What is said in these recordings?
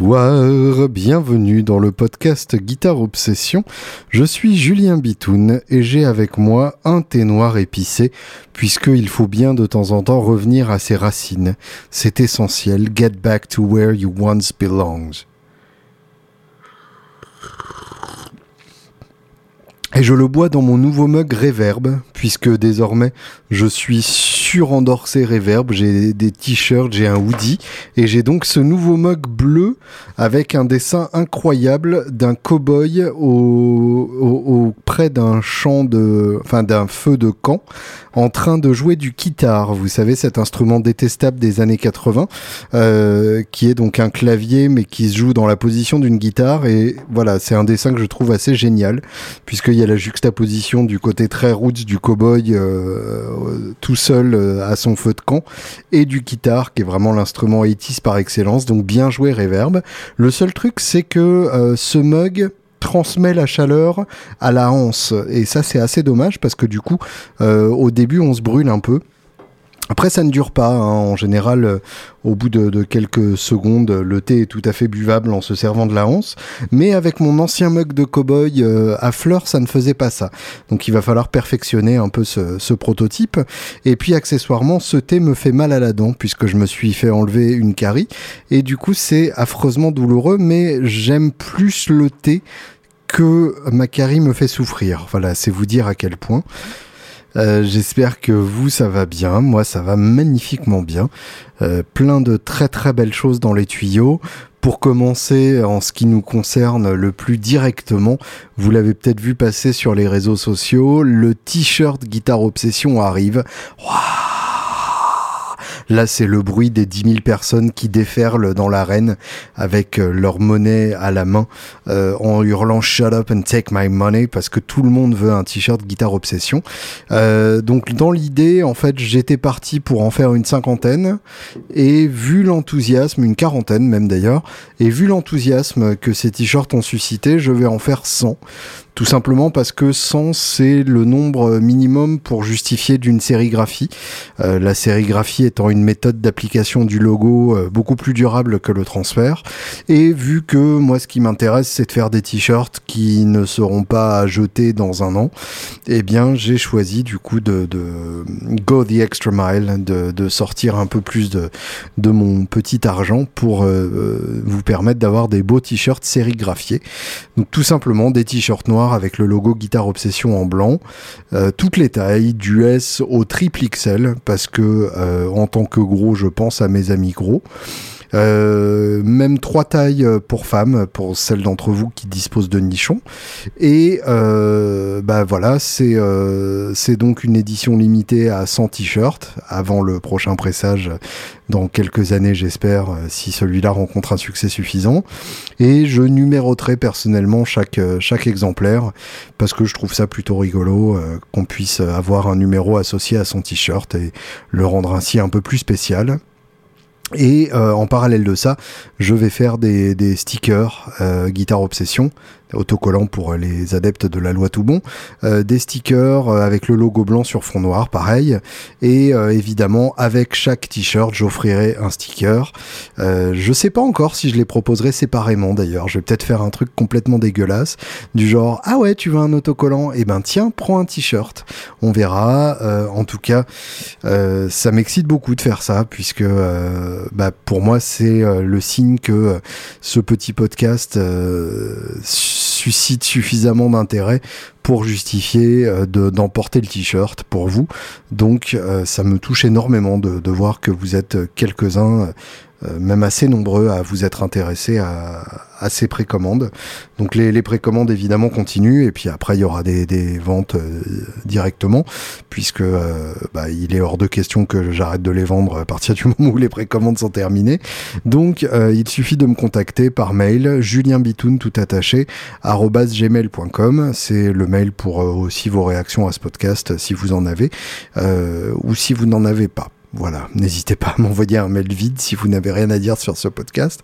Bonsoir, bienvenue dans le podcast Guitare Obsession. Je suis Julien Bitoun et j'ai avec moi un thé noir épicé puisqu'il faut bien de temps en temps revenir à ses racines. C'est essentiel. Get back to where you once belonged. Et je le bois dans mon nouveau mug Reverb, puisque désormais je suis surendorsé Reverb, j'ai des t-shirts, j'ai un hoodie, et j'ai donc ce nouveau mug bleu avec un dessin incroyable d'un cow-boy au, près d'un champ de, enfin d'un feu de camp, en train de jouer du guitare. Vous savez cet instrument détestable des années 80, euh, qui est donc un clavier mais qui se joue dans la position d'une guitare. Et voilà, c'est un dessin que je trouve assez génial, puisqu'il y a la juxtaposition du côté très roots du cowboy euh, tout seul euh, à son feu de camp et du guitare qui est vraiment l'instrument 80 par excellence. Donc bien joué Reverb. Le seul truc c'est que euh, ce mug transmet la chaleur à la hanse et ça c'est assez dommage parce que du coup au début on se brûle un peu après, ça ne dure pas. Hein. En général, euh, au bout de, quelques secondes, le thé est tout à fait buvable en se servant de la hanse. Mais avec mon ancien mug de cowboy euh, à fleurs, ça ne faisait pas ça. Donc, il va falloir perfectionner un peu ce, prototype. Et puis, accessoirement, ce thé me fait mal à la dent puisque je me suis fait enlever une carie. Et du coup, c'est affreusement douloureux. Mais j'aime plus le thé que ma carie me fait souffrir. Voilà, c'est vous dire à quel point. Euh, j'espère que vous, ça va bien. Moi, ça va magnifiquement bien. Euh, plein de très très belles choses dans les tuyaux. Pour commencer, en ce qui nous concerne le plus directement, vous l'avez peut-être vu passer sur les réseaux sociaux, le t-shirt Guitare Obsession arrive. Là, c'est le bruit des 10 000 personnes qui déferlent dans l'arène avec euh, leur monnaie à la main euh, en hurlant Shut up and take my money parce que tout le monde veut un t-shirt guitare obsession. Euh, donc dans l'idée, en fait, j'étais parti pour en faire une cinquantaine et vu l'enthousiasme, une quarantaine même d'ailleurs, et vu l'enthousiasme que ces t-shirts ont suscité, je vais en faire 100. Tout simplement parce que 100, c'est le nombre minimum pour justifier d'une sérigraphie. Euh, la sérigraphie étant une méthode d'application du logo euh, beaucoup plus durable que le transfert. Et vu que moi, ce qui m'intéresse, c'est de faire des t-shirts qui ne seront pas à jeter dans un an, eh bien, j'ai choisi du coup de, go the extra mile, de, sortir un peu plus de, de mon petit argent pour euh, vous permettre d'avoir des beaux t-shirts sérigraphiés. Donc, tout simplement des t-shirts noirs avec le logo Guitare Obsession en blanc. Euh, toutes les tailles, du S au triple XL, parce que euh, en tant que gros, je pense à mes amis gros. Euh, même trois tailles pour femmes, pour celles d'entre vous qui disposent de nichons. Et euh, bah voilà, c'est euh, c'est donc une édition limitée à 100 t-shirts avant le prochain pressage dans quelques années, j'espère, si celui-là rencontre un succès suffisant. Et je numéroterai personnellement chaque chaque exemplaire parce que je trouve ça plutôt rigolo qu'on puisse avoir un numéro associé à son t-shirt et le rendre ainsi un peu plus spécial. Et euh, en parallèle de ça, je vais faire des, stickers euh, Guitare Obsession autocollant pour les adeptes de la loi tout bon, euh, des stickers euh, avec le logo blanc sur fond noir, pareil, et euh, évidemment avec chaque t-shirt j'offrirai un sticker. je sais pas encore si je les proposerai séparément d'ailleurs, je vais peut-être faire un truc complètement dégueulasse, du genre ah ouais tu veux un autocollant, et eh ben tiens prends un t-shirt, on verra. en tout cas, ça m'excite beaucoup de faire ça puisque bah, pour moi c'est le signe que ce petit podcast suscite suffisamment d'intérêt pour justifier euh, d'emporter le t-shirt pour vous. Donc euh, ça me touche énormément de, voir que vous êtes quelques-uns euh, même assez nombreux à vous être intéressés à, à ces précommandes. Donc les, les, précommandes évidemment continuent et puis après il y aura des, des ventes euh, directement puisque euh, bah, il est hors de question que j'arrête de les vendre à partir du moment où les précommandes sont terminées. Donc il suffit de me contacter par mail julienbitoun tout attaché gmail.com c'est le mail pour aussi vos réactions à ce podcast si vous en avez ou si vous n'en avez pas. Voilà, n'hésitez pas à m'envoyer un mail vide si vous n'avez rien à dire sur ce podcast.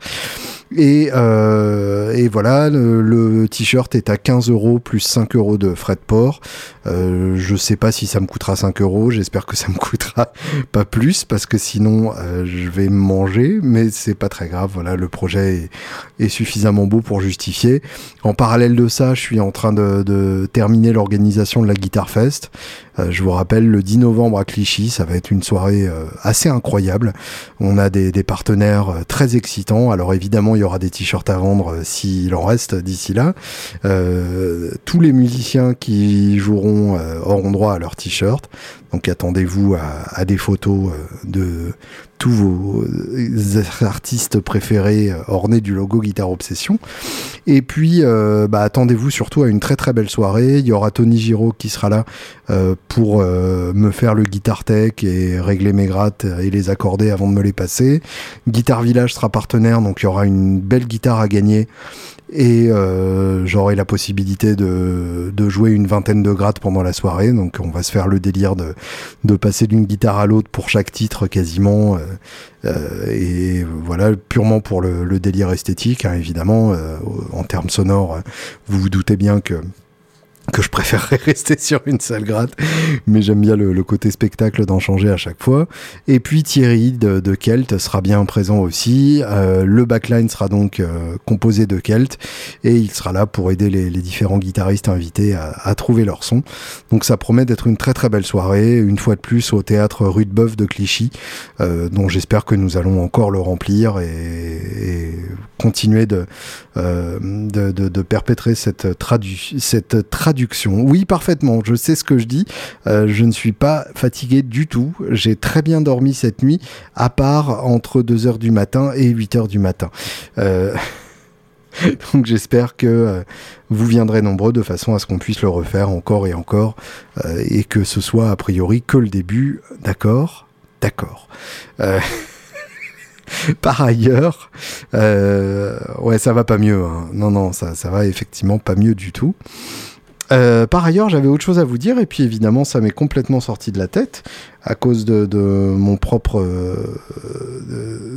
Et, et voilà, le, t-shirt est à 15 euros plus 5 euros de frais de port. je sais pas si ça me coûtera 5 euros, j'espère que ça me coûtera pas plus parce que sinon je vais manger, mais c'est pas très grave. Voilà, le projet est, suffisamment beau pour justifier. En parallèle de ça, je suis en train de, terminer l'organisation de la Guitar Fest. Euh, je vous rappelle, le 10 novembre à Clichy, ça va être une soirée euh, assez incroyable. On a des, des, partenaires euh, très excitants. Alors évidemment, il y aura des t-shirts à vendre s'il en reste d'ici là. tous les musiciens qui joueront auront droit à leur t-shirt. Donc attendez-vous à, des photos de tous vos artistes préférés ornés du logo Guitar Obsession. Et puis, bah, attendez-vous surtout à une très très belle soirée. Il y aura Tony Giraud qui sera là pour euh, me faire le guitar tech et régler mes grattes et les accorder avant de me les passer. Guitar Village sera partenaire, donc il y aura une belle guitare à gagner et euh, j'aurai la possibilité de, de, jouer une vingtaine de grattes pendant la soirée. Donc on va se faire le délire de, de passer d'une guitare à l'autre pour chaque titre quasiment. Euh, et voilà, purement pour le, le délire esthétique, hein, évidemment. en termes sonores, vous vous doutez bien que que je préférerais rester sur une seule gratte, mais j'aime bien le, côté spectacle d'en changer à chaque fois. Et puis Thierry de, de Kelt sera bien présent aussi. Euh, le backline sera donc euh, composé de Kelt et il sera là pour aider les, les différents guitaristes invités à, à, trouver leur son. Donc ça promet d'être une très très belle soirée, une fois de plus au théâtre Rue de Boeuf de Clichy, euh, dont j'espère que nous allons encore le remplir et, et continuer de, de, de, de, perpétrer cette, tradu cette Oui, parfaitement, je sais ce que je dis. Euh, je ne suis pas fatigué du tout. J'ai très bien dormi cette nuit, à part entre 2h du matin et 8h du matin. Euh... Donc j'espère que euh, vous viendrez nombreux de façon à ce qu'on puisse le refaire encore et encore et que ce soit a priori que le début. D'accord? D'accord. Par ailleurs, ouais, ça va pas mieux. Hein. Non, non, ça va effectivement pas mieux du tout. Euh, par ailleurs, j'avais autre chose à vous dire, et puis évidemment, ça m'est complètement sorti de la tête à cause de, mon propre,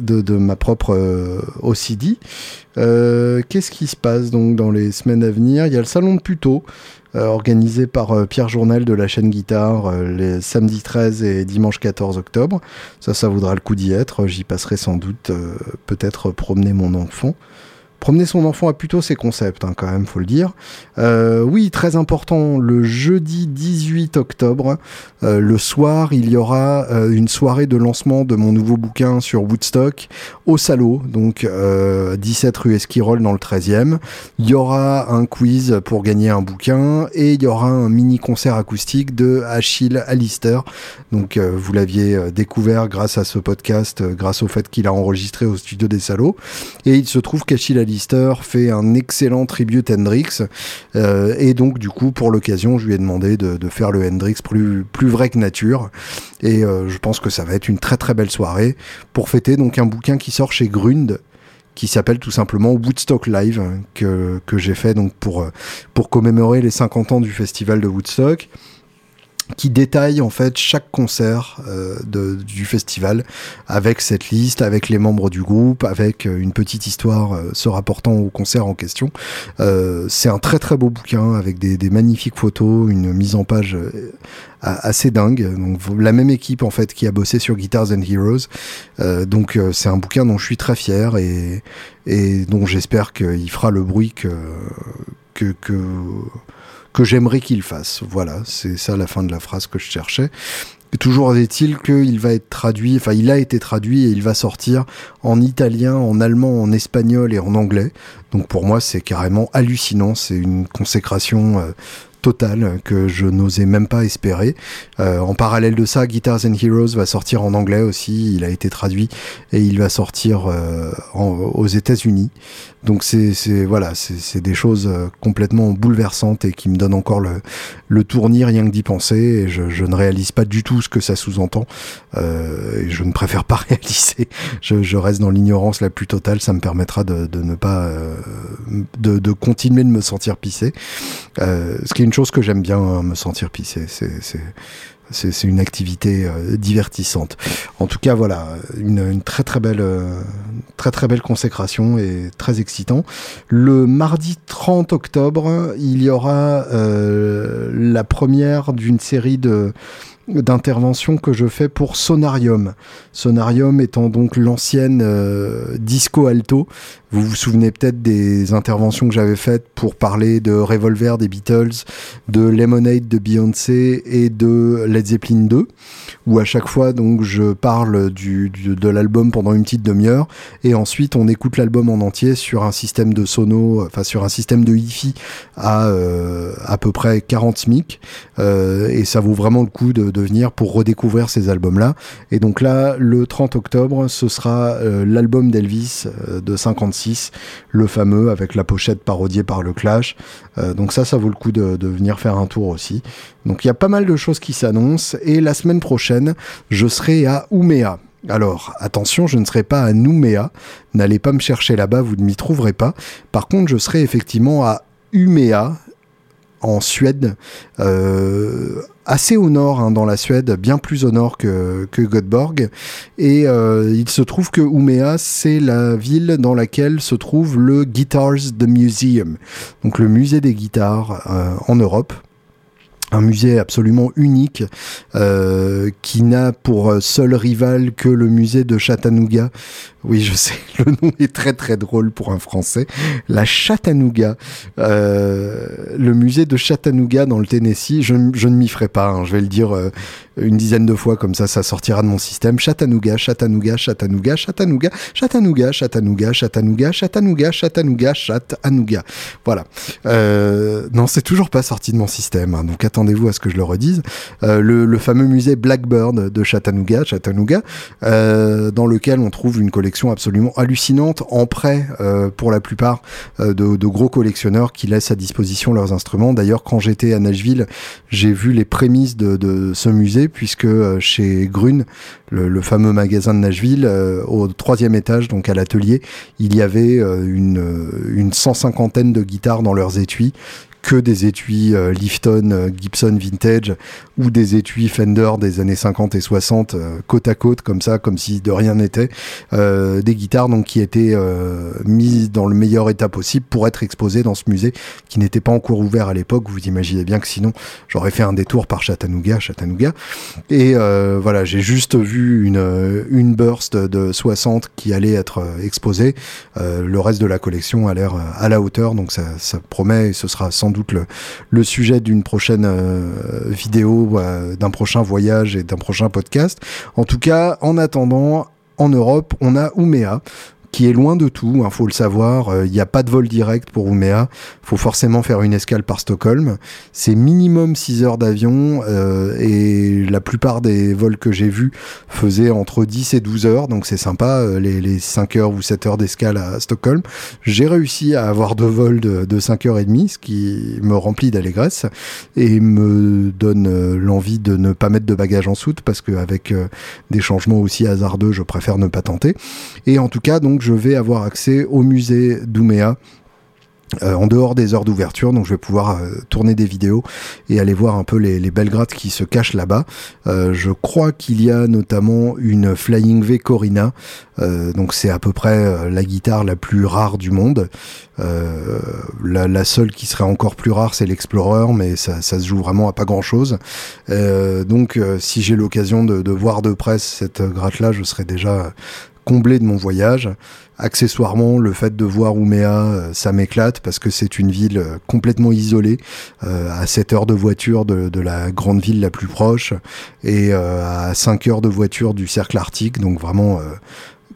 de, ma propre euh, OCD. Euh, Qu'est-ce qui se passe donc dans les semaines à venir? Il y a le salon de Puto euh, organisé par euh, Pierre Journal de la chaîne Guitare euh, les samedis 13 et dimanche 14 octobre. Ça, ça vaudra le coup d'y être. J'y passerai sans doute peut-être promener mon enfant. Promener son enfant a plutôt ses concepts, hein, quand même, faut le dire. Euh, oui, très important, le jeudi 18 octobre, euh, le soir, il y aura euh, une soirée de lancement de mon nouveau bouquin sur Woodstock au Salo, donc 17 rue Esquirol dans le 13e. Il y aura un quiz pour gagner un bouquin et il y aura un mini concert acoustique de Achille Alister. Donc vous l'aviez découvert grâce à ce podcast, grâce au fait qu'il a enregistré au studio des Salauds. Et il se trouve qu'Achille Fait un excellent tribute Hendrix. Euh, et donc, du coup, pour l'occasion, je lui ai demandé de, faire le Hendrix plus, plus vrai que nature. Et euh, je pense que ça va être une très très belle soirée pour fêter donc un bouquin qui sort chez Grund qui s'appelle tout simplement Woodstock Live que, que j'ai fait donc pour, pour commémorer les 50 ans du festival de Woodstock qui détaille en fait chaque concert euh, du festival avec cette liste, avec les membres du groupe, avec euh, une petite histoire euh, se rapportant au concert en question. C'est un très très beau bouquin avec des, magnifiques photos, une mise en page assez dingue. Donc la même équipe en fait qui a bossé sur Guitars and Heroes. donc c'est un bouquin dont je suis très fier et, dont j'espère qu'il fera le bruit que, que que j'aimerais qu'il fasse. Voilà, c'est ça la fin de la phrase que je cherchais. toujours est-il qu'il va être traduit, enfin il a été traduit et il va sortir en italien, en allemand, en espagnol et en anglais. Donc pour moi c'est carrément hallucinant, c'est une consécration euh, total que je n'osais même pas espérer. Euh, en parallèle de ça, Guitars and Heroes va sortir en anglais aussi. Il a été traduit et il va sortir euh, aux États-Unis. Donc c'est voilà, c'est des choses euh, complètement bouleversantes et qui me donnent encore le, le tournis rien que d'y penser. Je, ne réalise pas du tout ce que ça sous-entend. Et je ne préfère pas réaliser. Je, reste dans l'ignorance la plus totale. Ça me permettra de, ne pas de, continuer de me sentir pissé. Ce qui est chose que j'aime bien, hein, me sentir pissé. C'est une activité euh, divertissante. En tout cas, voilà, une, très très belle, euh, très très belle consécration et très excitant. Le mardi 30 octobre, il y aura euh, la première d'une série de d'intervention que je fais pour Sonarium. Sonarium étant donc l'ancienne euh, Disco Alto. Vous vous souvenez peut-être des interventions que j'avais faites pour parler de Revolver des Beatles, de Lemonade de Beyoncé et de Led Zeppelin 2, où à chaque fois donc je parle du, de l'album pendant une petite demi-heure et ensuite on écoute l'album en entier sur un système de sono, enfin sur un système de hi-fi à euh, à peu près 40 SMIC euh, et ça vaut vraiment le coup de venir pour redécouvrir ces albums-là. Et donc là, le 30 octobre, ce sera euh, l'album d'Elvis euh, de 56, le fameux avec la pochette parodiée par le Clash. Euh, donc ça, ça vaut le coup de, de, venir faire un tour aussi. Donc il y a pas mal de choses qui s'annoncent. Et la semaine prochaine, je serai à Ouméa. Alors, attention, je ne serai pas à Nouméa. N'allez pas me chercher là-bas, vous ne m'y trouverez pas. Par contre, je serai effectivement à Uméa, en Suède, euh, assez au nord hein, dans la Suède, bien plus au nord que, Göteborg. Et euh, il se trouve que Umeå, c'est la ville dans laquelle se trouve le Guitars the Museum, donc le musée des guitares euh, en Europe un musée absolument unique qui n'a pour seul rival que le musée de Chattanooga. Oui, je sais, le nom est très très drôle pour un Français. La Chattanooga, euh, le musée de Chattanooga dans le Tennessee. Je, ne m'y ferai pas. Hein, je vais le dire euh, une dizaine de fois comme ça, ça sortira de mon système. Chattanooga, Chattanooga, Chattanooga, Chattanooga, Chattanooga, Chattanooga, Chattanooga, Chattanooga, Chattanooga, Chattanooga. Voilà. Euh, non, c'est toujours pas sorti de mon système. Hein, donc attendez-vous à ce que je le redise. Le, fameux musée Blackbird de Chattanooga, Chattanooga, dans lequel on trouve une collection absolument hallucinante en prêt euh, pour la plupart euh, de, gros collectionneurs qui laissent à disposition leurs instruments. D'ailleurs, quand j'étais à Nashville, j'ai vu les prémices de, ce musée puisque euh, chez Grune, le, fameux magasin de Nashville, au troisième étage, donc à l'atelier, il y avait une, une cent cinquantaine de guitares dans leurs étuis que des étuis euh, Lifton, euh, Gibson Vintage ou des étuis Fender des années 50 et 60 euh, côte à côte comme ça, comme si de rien n'était. des guitares donc qui étaient mises dans le meilleur état possible pour être exposées dans ce musée qui n'était pas encore ouvert à l'époque. Vous imaginez bien que sinon j'aurais fait un détour par Chattanooga, Chattanooga. Et voilà, j'ai juste vu une, une burst de 60 qui allait être exposée. le reste de la collection a l'air à la hauteur, donc ça, ça promet et ce sera sans doute le, sujet d'une prochaine euh, vidéo, euh, d'un prochain voyage et d'un prochain podcast. En tout cas, en attendant, en Europe, on a Ouméa qui est loin de tout, il hein, faut le savoir. Il euh, n'y a pas de vol direct pour Ouméa. Il faut forcément faire une escale par Stockholm. C'est minimum 6 heures d'avion euh, et la plupart des vols que j'ai vus faisaient entre 10 et 12 heures. Donc c'est sympa, euh, les, les, 5 heures ou 7 heures d'escale à Stockholm. J'ai réussi à avoir deux vols de, de 5 heures et demie, ce qui me remplit d'allégresse et me donne l'envie de ne pas mettre de bagages en soute parce qu'avec des changements aussi hasardeux, je préfère ne pas tenter. Et en tout cas, donc je vais avoir accès au musée d'Ouméa. Euh, en dehors des heures d'ouverture, donc je vais pouvoir euh, tourner des vidéos et aller voir un peu les, belles grattes qui se cachent là-bas. Euh, je crois qu'il y a notamment une Flying V Corina, donc c'est à peu près la guitare la plus rare du monde. La, seule qui serait encore plus rare, c'est l'Explorer, mais ça, se joue vraiment à pas grand-chose. donc si j'ai l'occasion de, de, voir de près cette gratte-là, je serai déjà comblé de mon voyage. Accessoirement, le fait de voir Ouméa, euh, ça m'éclate parce que c'est une ville euh, complètement isolée, euh, à 7 heures de voiture de, la grande ville la plus proche et à 5 heures de voiture du cercle arctique, donc vraiment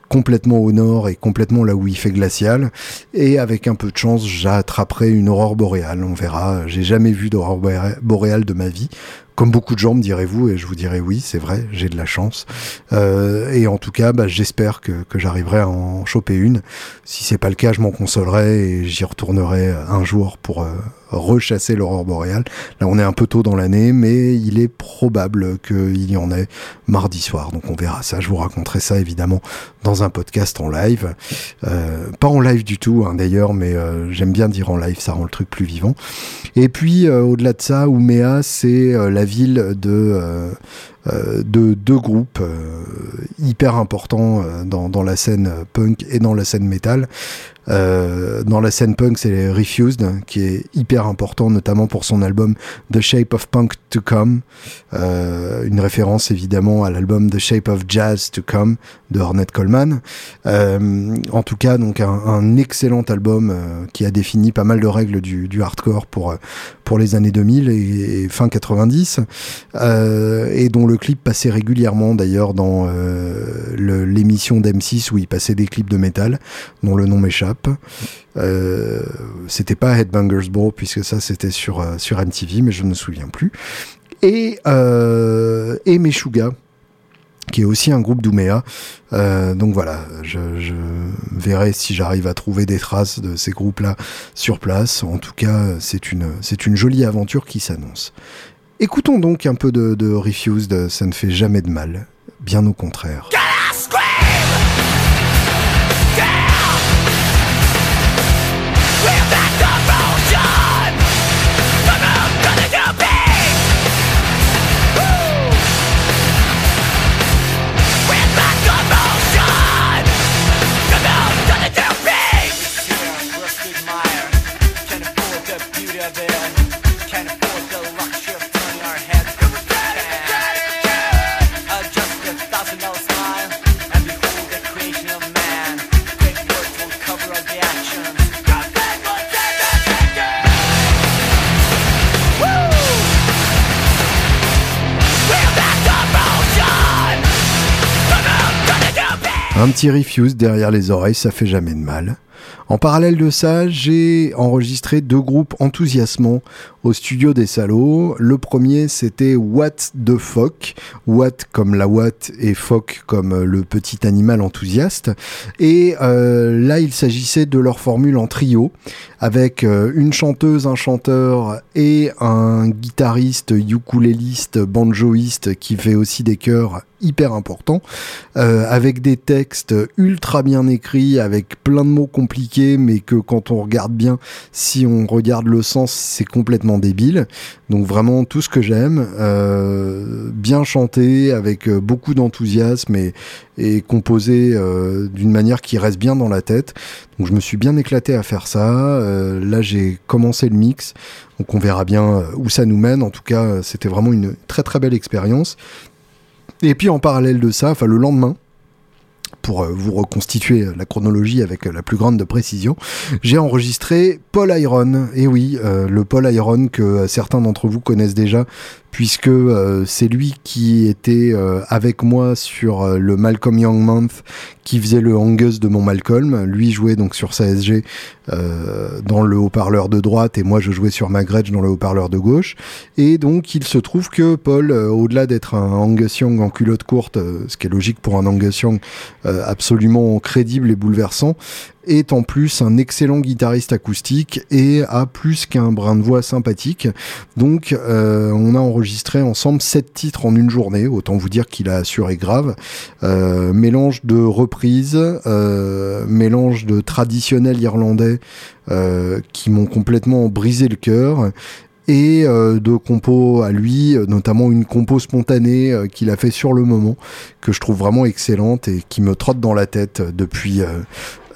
complètement au nord et complètement là où il fait glacial. Et avec un peu de chance, j'attraperai une aurore boréale. On verra. J'ai jamais vu d'aurore boréale de ma vie. Comme beaucoup de gens me direz-vous, et je vous dirai oui, c'est vrai, j'ai de la chance. Euh, et en tout cas, bah, j'espère que, que j'arriverai à en choper une. Si c'est pas le cas, je m'en consolerai et j'y retournerai un jour pour euh, rechasser l'aurore boréale. Là, on est un peu tôt dans l'année, mais il est probable qu'il y en ait mardi soir. Donc on verra ça. Je vous raconterai ça évidemment dans un podcast en live. Euh, pas en live du tout, hein, d'ailleurs, mais euh, j'aime bien dire en live, ça rend le truc plus vivant. Et puis, euh, au-delà de ça, Ouméa, c'est la ville de de deux groupes hyper importants dans, dans, la scène punk et dans la scène métal. Euh, dans la scène punk, c'est Refused, qui est hyper important, notamment pour son album The Shape of Punk to Come, euh, une référence évidemment à l'album The Shape of Jazz to Come de Ornette Coleman. Euh, en tout cas, donc un, un excellent album euh, qui a défini pas mal de règles du, du hardcore pour pour les années 2000 et, fin 90, euh, et dont le clip passait régulièrement d'ailleurs dans l'émission d'M6 où il passait des clips de métal, dont le nom m'échappe. Euh, c'était pas Headbangers Ball puisque ça c'était sur sur MTV, mais je ne me souviens plus. Et et Meshuga qui est aussi un groupe d'Ouméa. Euh, donc voilà, je, verrai si j'arrive à trouver des traces de ces groupes-là sur place. En tout cas, c'est une, c'est une jolie aventure qui s'annonce. Écoutons donc un peu de, de Refused, ça ne fait jamais de mal, bien au contraire. Un petit refuse derrière les oreilles, ça fait jamais de mal. En parallèle de ça, j'ai enregistré deux groupes enthousiasmants au studio des salauds. Le premier, c'était What the Fuck. What comme la What et Fuck comme le petit animal enthousiaste. Et euh, là, il s'agissait de leur formule en trio avec euh, une chanteuse, un chanteur et un guitariste, ukuléliste, banjoiste qui fait aussi des chœurs hyper importants, euh, avec des textes ultra bien écrits, avec plein de mots compliqués, mais que quand on regarde bien, si on regarde le sens, c'est complètement débile. Donc vraiment tout ce que j'aime, euh, bien chanté, avec euh, beaucoup d'enthousiasme et, composé euh, d'une manière qui reste bien dans la tête. Donc je me suis bien éclaté à faire ça. Là j'ai commencé le mix, donc on verra bien où ça nous mène. En tout cas, c'était vraiment une très très belle expérience. Et puis en parallèle de ça, enfin le lendemain, pour vous reconstituer la chronologie avec la plus grande de précision, j'ai enregistré Paul Iron. Et oui, le Paul Iron que certains d'entre vous connaissent déjà, puisque euh, c'est lui qui était euh, avec moi sur euh, le Malcolm Young Month, qui faisait le Angus de mon Malcolm. Lui jouait donc sur sa SG dans le haut-parleur de droite et moi je jouais sur ma Gretsch dans le haut-parleur de gauche. Et donc il se trouve que Paul, au-delà d'être un Angus Young en culotte courte, ce qui est logique pour un Angus Young absolument crédible et bouleversant, est en plus un excellent guitariste acoustique et a plus qu'un brin de voix sympathique. Donc euh, on a enregistré ensemble sept titres en une journée, autant vous dire qu'il a assuré grave. Euh, mélange de reprises, euh, mélange de traditionnels irlandais qui m'ont complètement brisé le cœur et de compos à lui, notamment une compo spontanée qu'il a fait sur le moment, que je trouve vraiment excellente et qui me trotte dans la tête depuis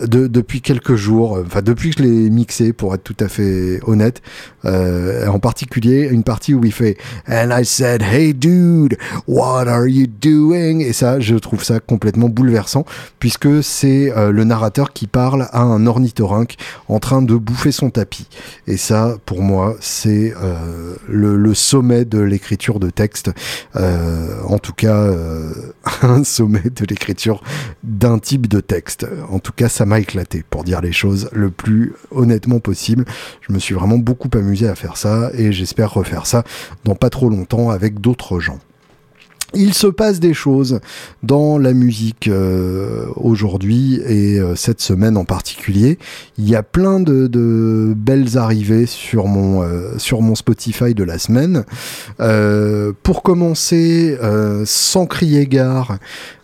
depuis quelques jours, enfin depuis que je l'ai mixé pour être tout à fait honnête, euh, en particulier une partie où il fait And I said Hey dude, what are you doing? Et ça, je trouve ça complètement bouleversant puisque c'est euh, le narrateur qui parle à un ornithorynque en train de bouffer son tapis. Et ça, pour moi, c'est euh, le, le, sommet de l'écriture de texte, euh, en tout cas un sommet de l'écriture d'un type de texte. En tout cas, ça m'a éclaté, pour dire les choses le plus honnêtement possible. Je me suis vraiment beaucoup amusé à faire ça et j'espère refaire ça dans pas trop longtemps avec d'autres gens. Il se passe des choses dans la musique euh, aujourd'hui et euh, cette semaine en particulier. Il y a plein de, belles arrivées sur mon, euh, sur mon Spotify de la semaine. pour commencer, sans crier gare,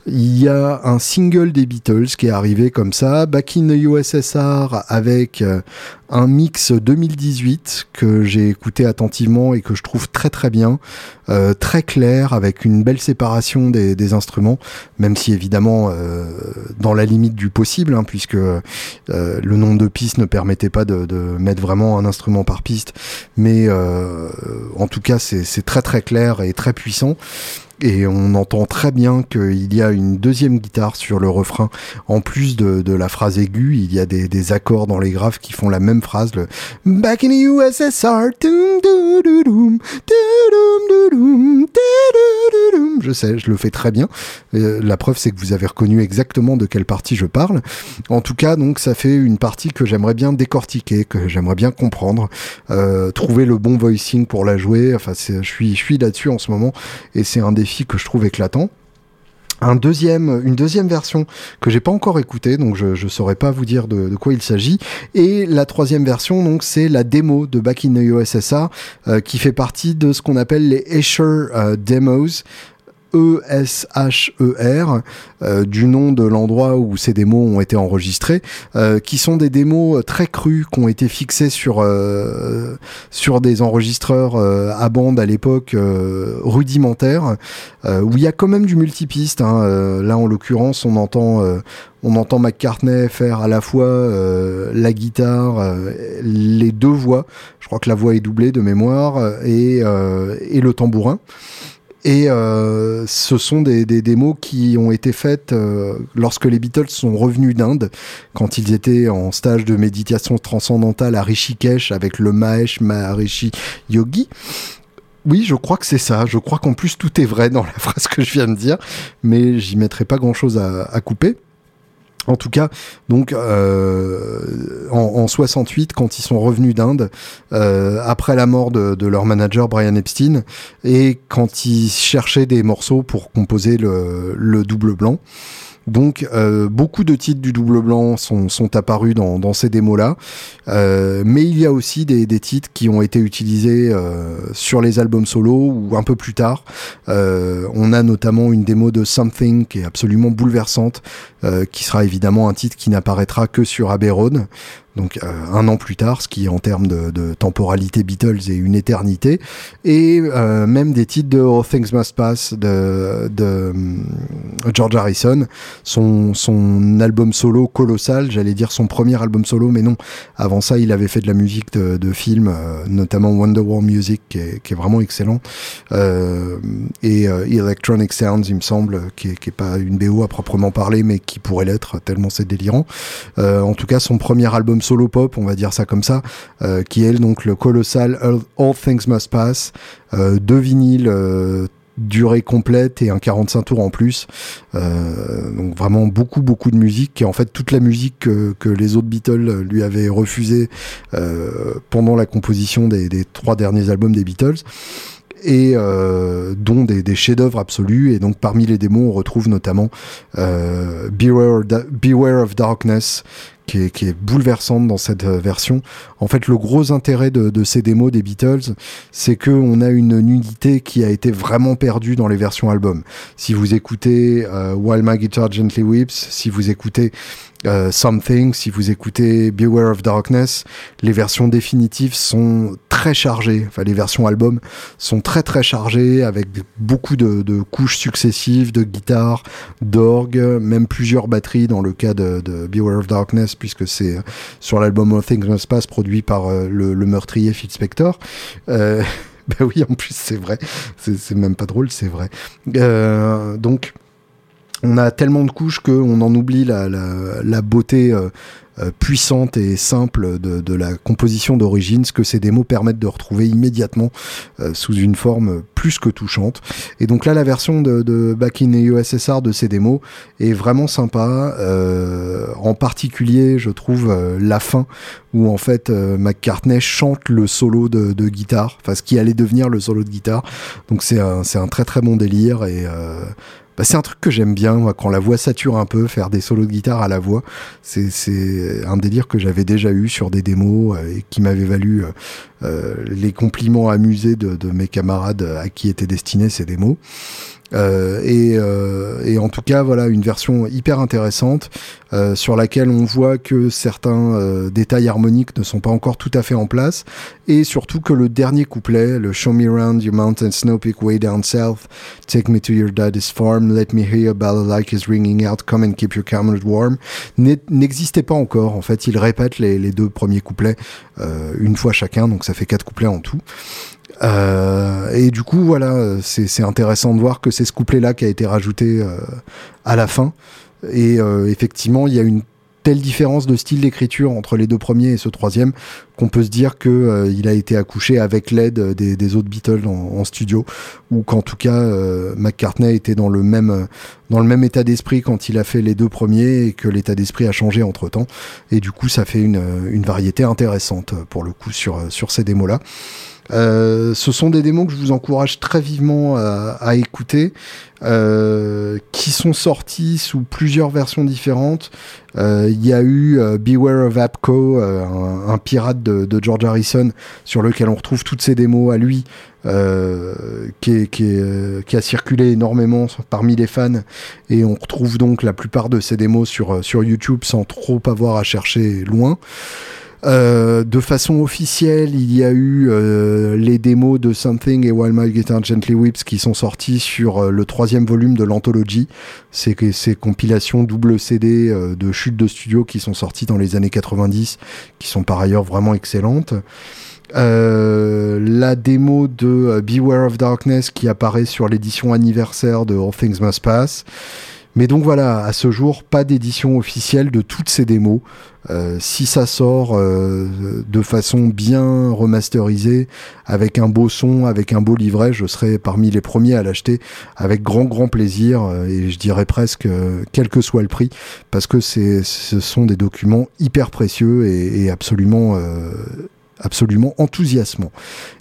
il y a un single des Beatles qui est arrivé comme ça, Back in the USSR, avec euh, un mix 2018 que j'ai écouté attentivement et que je trouve très très bien, euh, très clair, avec une belle séparation des, instruments, même si évidemment euh, dans la limite du possible, hein, puisque le nombre de pistes ne permettait pas de, de, mettre vraiment un instrument par piste, mais en tout cas c'est très très clair et très puissant et on entend très bien qu'il y a une deuxième guitare sur le refrain. En plus de, la phrase aiguë, il y a des, accords dans les graves qui font la même phrase. Back in the USSR. Je sais, je le fais très bien. Euh, la preuve, c'est que vous avez reconnu exactement de quelle partie je parle. En tout cas, donc, ça fait une partie que j'aimerais bien décortiquer, que j'aimerais bien comprendre, euh, trouver le bon voicing pour la jouer. Enfin, je suis là-dessus en ce moment et c'est un défi que je trouve éclatant. Une deuxième version que j'ai pas encore écoutée, donc je, je saurais pas vous dire de, quoi il s'agit. Et la troisième version, donc c'est la démo de Back in the USSR, euh, qui fait partie de ce qu'on appelle les Escher euh, Demos. E-S-H-E-R, euh, du nom de l'endroit où ces démos ont été enregistrées, euh, qui sont des démos euh, très crues qui ont été fixées sur, sur des enregistreurs à bande à l'époque rudimentaires, où il y a quand même du multipiste. Hein. là, en l'occurrence, on entend on entend McCartney faire à la fois la guitare, les deux voix, je crois que la voix est doublée de mémoire, et, et le tambourin. Et euh, ce sont des, des, démos qui ont été faites euh, lorsque les Beatles sont revenus d'Inde, quand ils étaient en stage de méditation transcendantale à Rishikesh avec le Mahesh Maharishi Yogi. Oui, je crois que c'est ça. Je crois qu'en plus tout est vrai dans la phrase que je viens de dire, mais j'y mettrai pas grand chose à, à couper. En tout cas, donc euh, en, 68, quand ils sont revenus d'Inde, euh, après la mort de, leur manager Brian Epstein, et quand ils cherchaient des morceaux pour composer le double blanc, donc euh, beaucoup de titres du double blanc sont, apparus dans, ces démos-là, euh, mais il y a aussi des, titres qui ont été utilisés euh, sur les albums solo ou un peu plus tard. On a notamment une démo de Something qui est absolument bouleversante, qui sera évidemment un titre qui n'apparaîtra que sur Abbey Road donc euh, un an plus tard, ce qui en termes de, de, temporalité Beatles est une éternité, et euh, même des titres de All Things Must Pass de, de euh, George Harrison, son, son album solo colossal, j'allais dire son premier album solo, mais non, avant ça il avait fait de la musique de, de films, notamment Wonder War Music, qui est, qui est vraiment excellent, et Electronic Sounds, il me semble, qui est, qui est pas une BO à proprement parler, mais qui pourrait l'être, tellement c'est délirant. en tout cas, son premier album solo pop, on va dire ça comme ça, euh, qui est donc le colossal All, Things Must Pass, euh, deux vinyles euh, durée complète et un 45 tours en plus. donc vraiment beaucoup beaucoup de musique et en fait toute la musique que, les autres Beatles lui avaient refusé pendant la composition des, trois derniers albums des Beatles et dont des, chefs-d'œuvre absolus. Et donc parmi les démos, on retrouve notamment Beware, of Darkness, qui est, bouleversante dans cette euh, version. En fait, le gros intérêt de, ces démos des Beatles, c'est qu'on a une unité qui a été vraiment perdue dans les versions album. Si vous écoutez euh, While My Guitar Gently Weeps, si vous écoutez euh, Something, si vous écoutez Beware of Darkness, les versions définitives sont très chargées. Enfin, les versions album sont très très chargées avec beaucoup de, couches successives de guitare, d'orgue, même plusieurs batteries dans le cas de Beware of Darkness, puisque c'est sur l'album All Things Must Pass produit par euh, le, meurtrier Phil Spector. Euh, ben oui, en plus c'est vrai. C'est même pas drôle, c'est vrai. Euh, donc on a tellement de couches qu'on en oublie la, la, beauté euh, puissante et simple de, la composition d'origine, ce que ces démos permettent de retrouver immédiatement sous une forme plus que touchante. Et donc là, la version de, de Back in USSR de ces démos est vraiment sympa. en particulier, je trouve la fin où en fait McCartney chante le solo de, guitare, enfin ce qui allait devenir le solo de guitare. Donc c'est un, un très très bon délire et bah, c'est un truc que j'aime bien, moi, quand la voix sature un peu, faire des solos de guitare à la voix. C'est un délire que j'avais déjà eu sur des démos euh, et qui m'avait valu euh, euh, les compliments amusés de, de, mes camarades à qui étaient destinés ces démos. Euh, et, euh, et, en tout cas, voilà, une version hyper intéressante euh, sur laquelle on voit que certains détails harmoniques ne sont pas encore tout à fait en place, et surtout que le dernier couplet, le Show me around your mountain snow peak way down south, take me to your daddy's farm, let me hear your ballad like is ringing out, come and keep your camera warm, n'existait pas encore. En fait, il répète les deux premiers couplets une fois chacun, donc ça fait quatre couplets en tout. Euh, et du coup, voilà, c'est intéressant de voir que c'est ce couplet-là qui a été rajouté euh, à la fin. Et euh, effectivement, il y a une telle différence de style d'écriture entre les deux premiers et ce troisième qu'on peut se dire que il a été accouché avec l'aide des, autres Beatles en, studio ou qu'en tout cas McCartney était dans le même dans le même état d'esprit quand il a fait les deux premiers et que l'état d'esprit a changé entre temps et du coup ça fait une, une variété intéressante pour le coup sur sur ces démos là euh, ce sont des démos que je vous encourage très vivement à, écouter, euh, qui sont sortis sous plusieurs versions différentes. Euh, il y a eu Beware of Apco, un, pirate de, George Harrison, sur lequel on retrouve toutes ces démos à lui, qui, qui, a circulé énormément parmi les fans, et on retrouve donc la plupart de ces démos sur YouTube sans trop avoir à chercher loin. Euh, de façon officielle, il y a eu euh, les démos de Something et While My Guitar Gently Whips qui sont sortis sur euh, le troisième volume de l'anthologie. C'est ces compilations double CD de chutes de studio qui sont sorties dans les années 90, qui sont par ailleurs vraiment excellentes. la démo de Beware of Darkness qui apparaît sur l'édition anniversaire de All Things Must Pass. Mais donc voilà, à ce jour, pas d'édition officielle de toutes ces démos. Euh, si ça sort euh, de façon bien remasterisée, avec un beau son, avec un beau livret, je serai parmi les premiers à l'acheter avec grand grand plaisir euh, et je dirais presque quel que soit le prix, parce que ce sont des documents hyper précieux et absolument absolument enthousiasmant.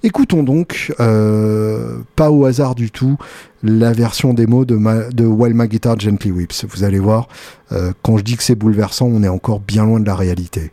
Écoutons donc, euh, pas au hasard du tout, la version démo de, de While My Guitar Gently Whips. Vous allez voir, euh, quand je dis que c'est bouleversant, on est encore bien loin de la réalité.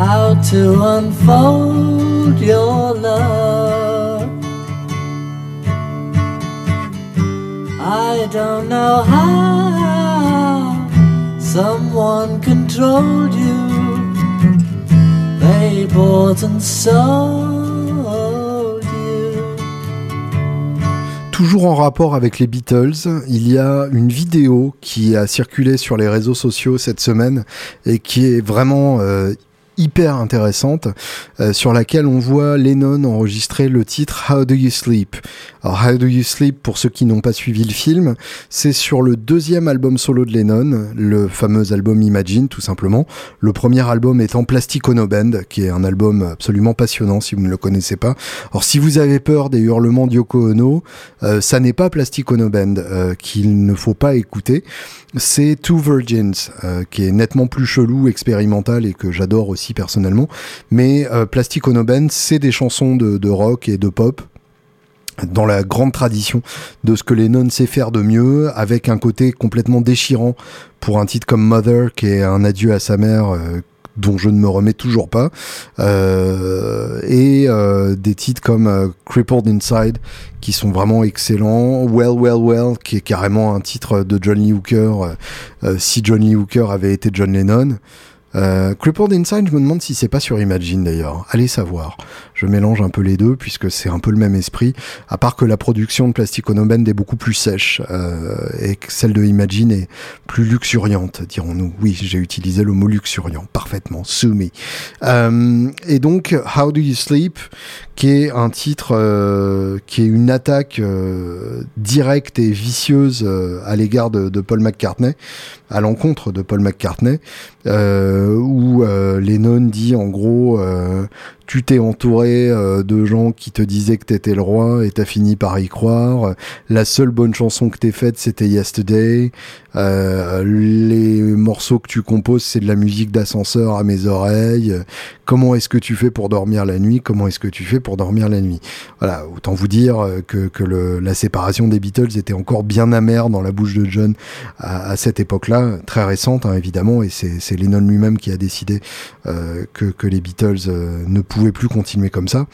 how to unfold your love. I don't know how someone controlled you. Toujours en rapport avec les Beatles, il y a une vidéo qui a circulé sur les réseaux sociaux cette semaine et qui est vraiment euh, hyper intéressante euh, sur laquelle on voit Lennon enregistrer le titre How Do You Sleep. Alors How Do You Sleep, pour ceux qui n'ont pas suivi le film, c'est sur le deuxième album solo de Lennon, le fameux album Imagine tout simplement. Le premier album étant Plastic Ono Band, qui est un album absolument passionnant si vous ne le connaissez pas. Alors si vous avez peur des hurlements d'Yoko Ono, euh, ça n'est pas Plastic Ono Band euh, qu'il ne faut pas écouter c'est Two Virgins, qui est nettement plus chelou, expérimental et que j'adore aussi personnellement. Mais euh, Plastic Ono Band, c'est des chansons de, rock et de pop. dans la grande tradition de ce que Lennon sait faire de mieux, avec un côté complètement déchirant pour un titre comme Mother, qui est un adieu à sa mère, euh, dont je ne me remets toujours pas, euh, et des titres comme Crippled Inside, qui sont vraiment excellents, Well, Well, Well, qui est carrément un titre de John Lee Hooker, si John Lee Hooker avait été John Lennon. Euh, Inside, je me demande si c'est pas sur Imagine d'ailleurs. Allez savoir. Je mélange un peu les deux puisque c'est un peu le même esprit. À part que la production de Plastic Ono Band est beaucoup plus sèche euh, et que celle de Imagine est plus luxuriante, dirons-nous. Oui, j'ai utilisé le mot luxuriant parfaitement. Sumi. Euh, et donc, How Do You Sleep, qui est un titre euh, qui est une attaque directe et vicieuse à l'égard de, de Paul McCartney, à l'encontre de Paul McCartney, où Lennon dit en gros tu t'es entouré euh, de gens qui te disaient que t'étais le roi et t'as fini par y croire. La seule bonne chanson que t'es faite, c'était Yesterday. Euh, les morceaux que tu composes, c'est de la musique d'ascenseur à mes oreilles. Comment est-ce que tu fais pour dormir la nuit? Comment est-ce que tu fais pour dormir la nuit? Voilà, autant vous dire euh, que, la séparation des Beatles était encore bien amère dans la bouche de John à, à cette époque-là, très récente hein, évidemment, et c'est Lennon lui-même qui a décidé euh, que, les Beatles ne pouvaient plus continuer comme ça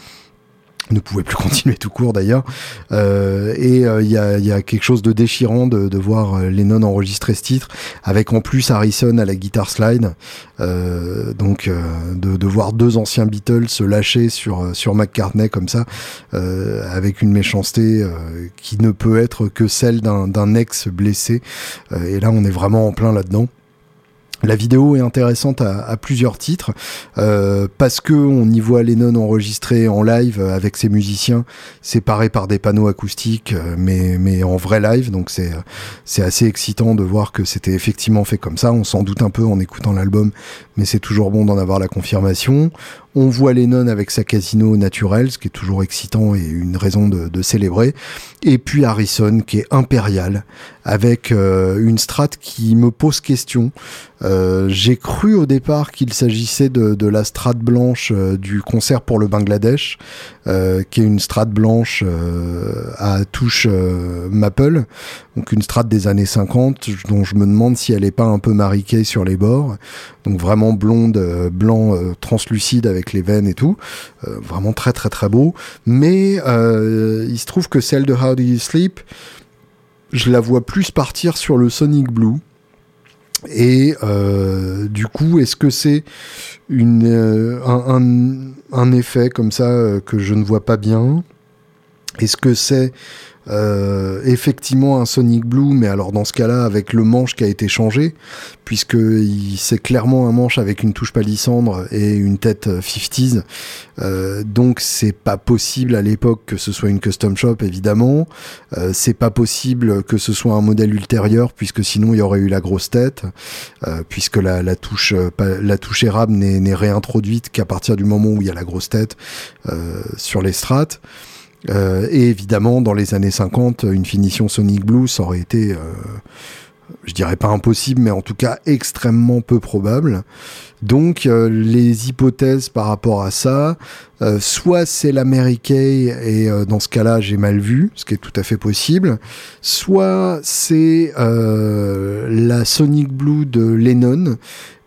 ne pouvait plus continuer tout court d'ailleurs. Euh, et il euh, y, a, y, a, quelque chose de déchirant de, voir euh, Lennon enregistrer ce titre avec en plus Harrison à la guitare slide. Euh, donc de, de, voir deux anciens Beatles se lâcher sur, sur McCartney comme ça avec une méchanceté qui ne peut être que celle d'un ex blessé. Et là on est vraiment en plein là-dedans la vidéo est intéressante à, plusieurs titres euh, parce que on y voit Lennon enregistré en live avec ses musiciens séparés par des panneaux acoustiques euh, mais mais en vrai live donc c'est c'est assez excitant de voir que c'était effectivement fait comme ça. On s'en doute un peu en écoutant l'album mais c'est toujours bon d'en avoir la confirmation on voit Lennon avec sa casino naturelle, ce qui est toujours excitant et une raison de, célébrer. Et puis Harrison qui est impérial, avec euh, une strate qui me pose question. Euh, J'ai cru au départ qu'il s'agissait de, la strate blanche euh, du concert pour le Bangladesh, qui est une strate blanche à touche maple, donc une strate des années 50, dont je me demande si elle est pas un peu mariquée sur les bords. Donc vraiment blonde, blanc translucide avec les veines et tout. Euh, vraiment très très très beau. Mais euh, il se trouve que celle de How Do You Sleep, je la vois plus partir sur le Sonic Blue. Et euh, du coup, est-ce que c'est un, un, un, effet comme ça que je ne vois pas bien? Est-ce que c'est euh, effectivement un Sonic Blue, mais alors dans ce cas-là avec le manche qui a été changé, puisque c'est clairement un manche avec une touche palissandre et une tête 50s. Euh, donc c'est pas possible à l'époque que ce soit une custom shop évidemment. Euh, c'est pas possible que ce soit un modèle ultérieur puisque sinon il y aurait eu la grosse tête, euh, puisque la, touche la touche érable n'est réintroduite qu'à partir du moment où il y a la grosse tête euh, sur les strates. Euh, et évidemment, dans les années 50, une finition Sonic Blue, ça aurait été, euh, je dirais pas impossible, mais en tout cas extrêmement peu probable. Donc, euh, les hypothèses par rapport à ça, soit c'est l'Americain, et dans ce cas-là, j'ai mal vu, ce qui est tout à fait possible, soit c'est la Sonic Blue de Lennon,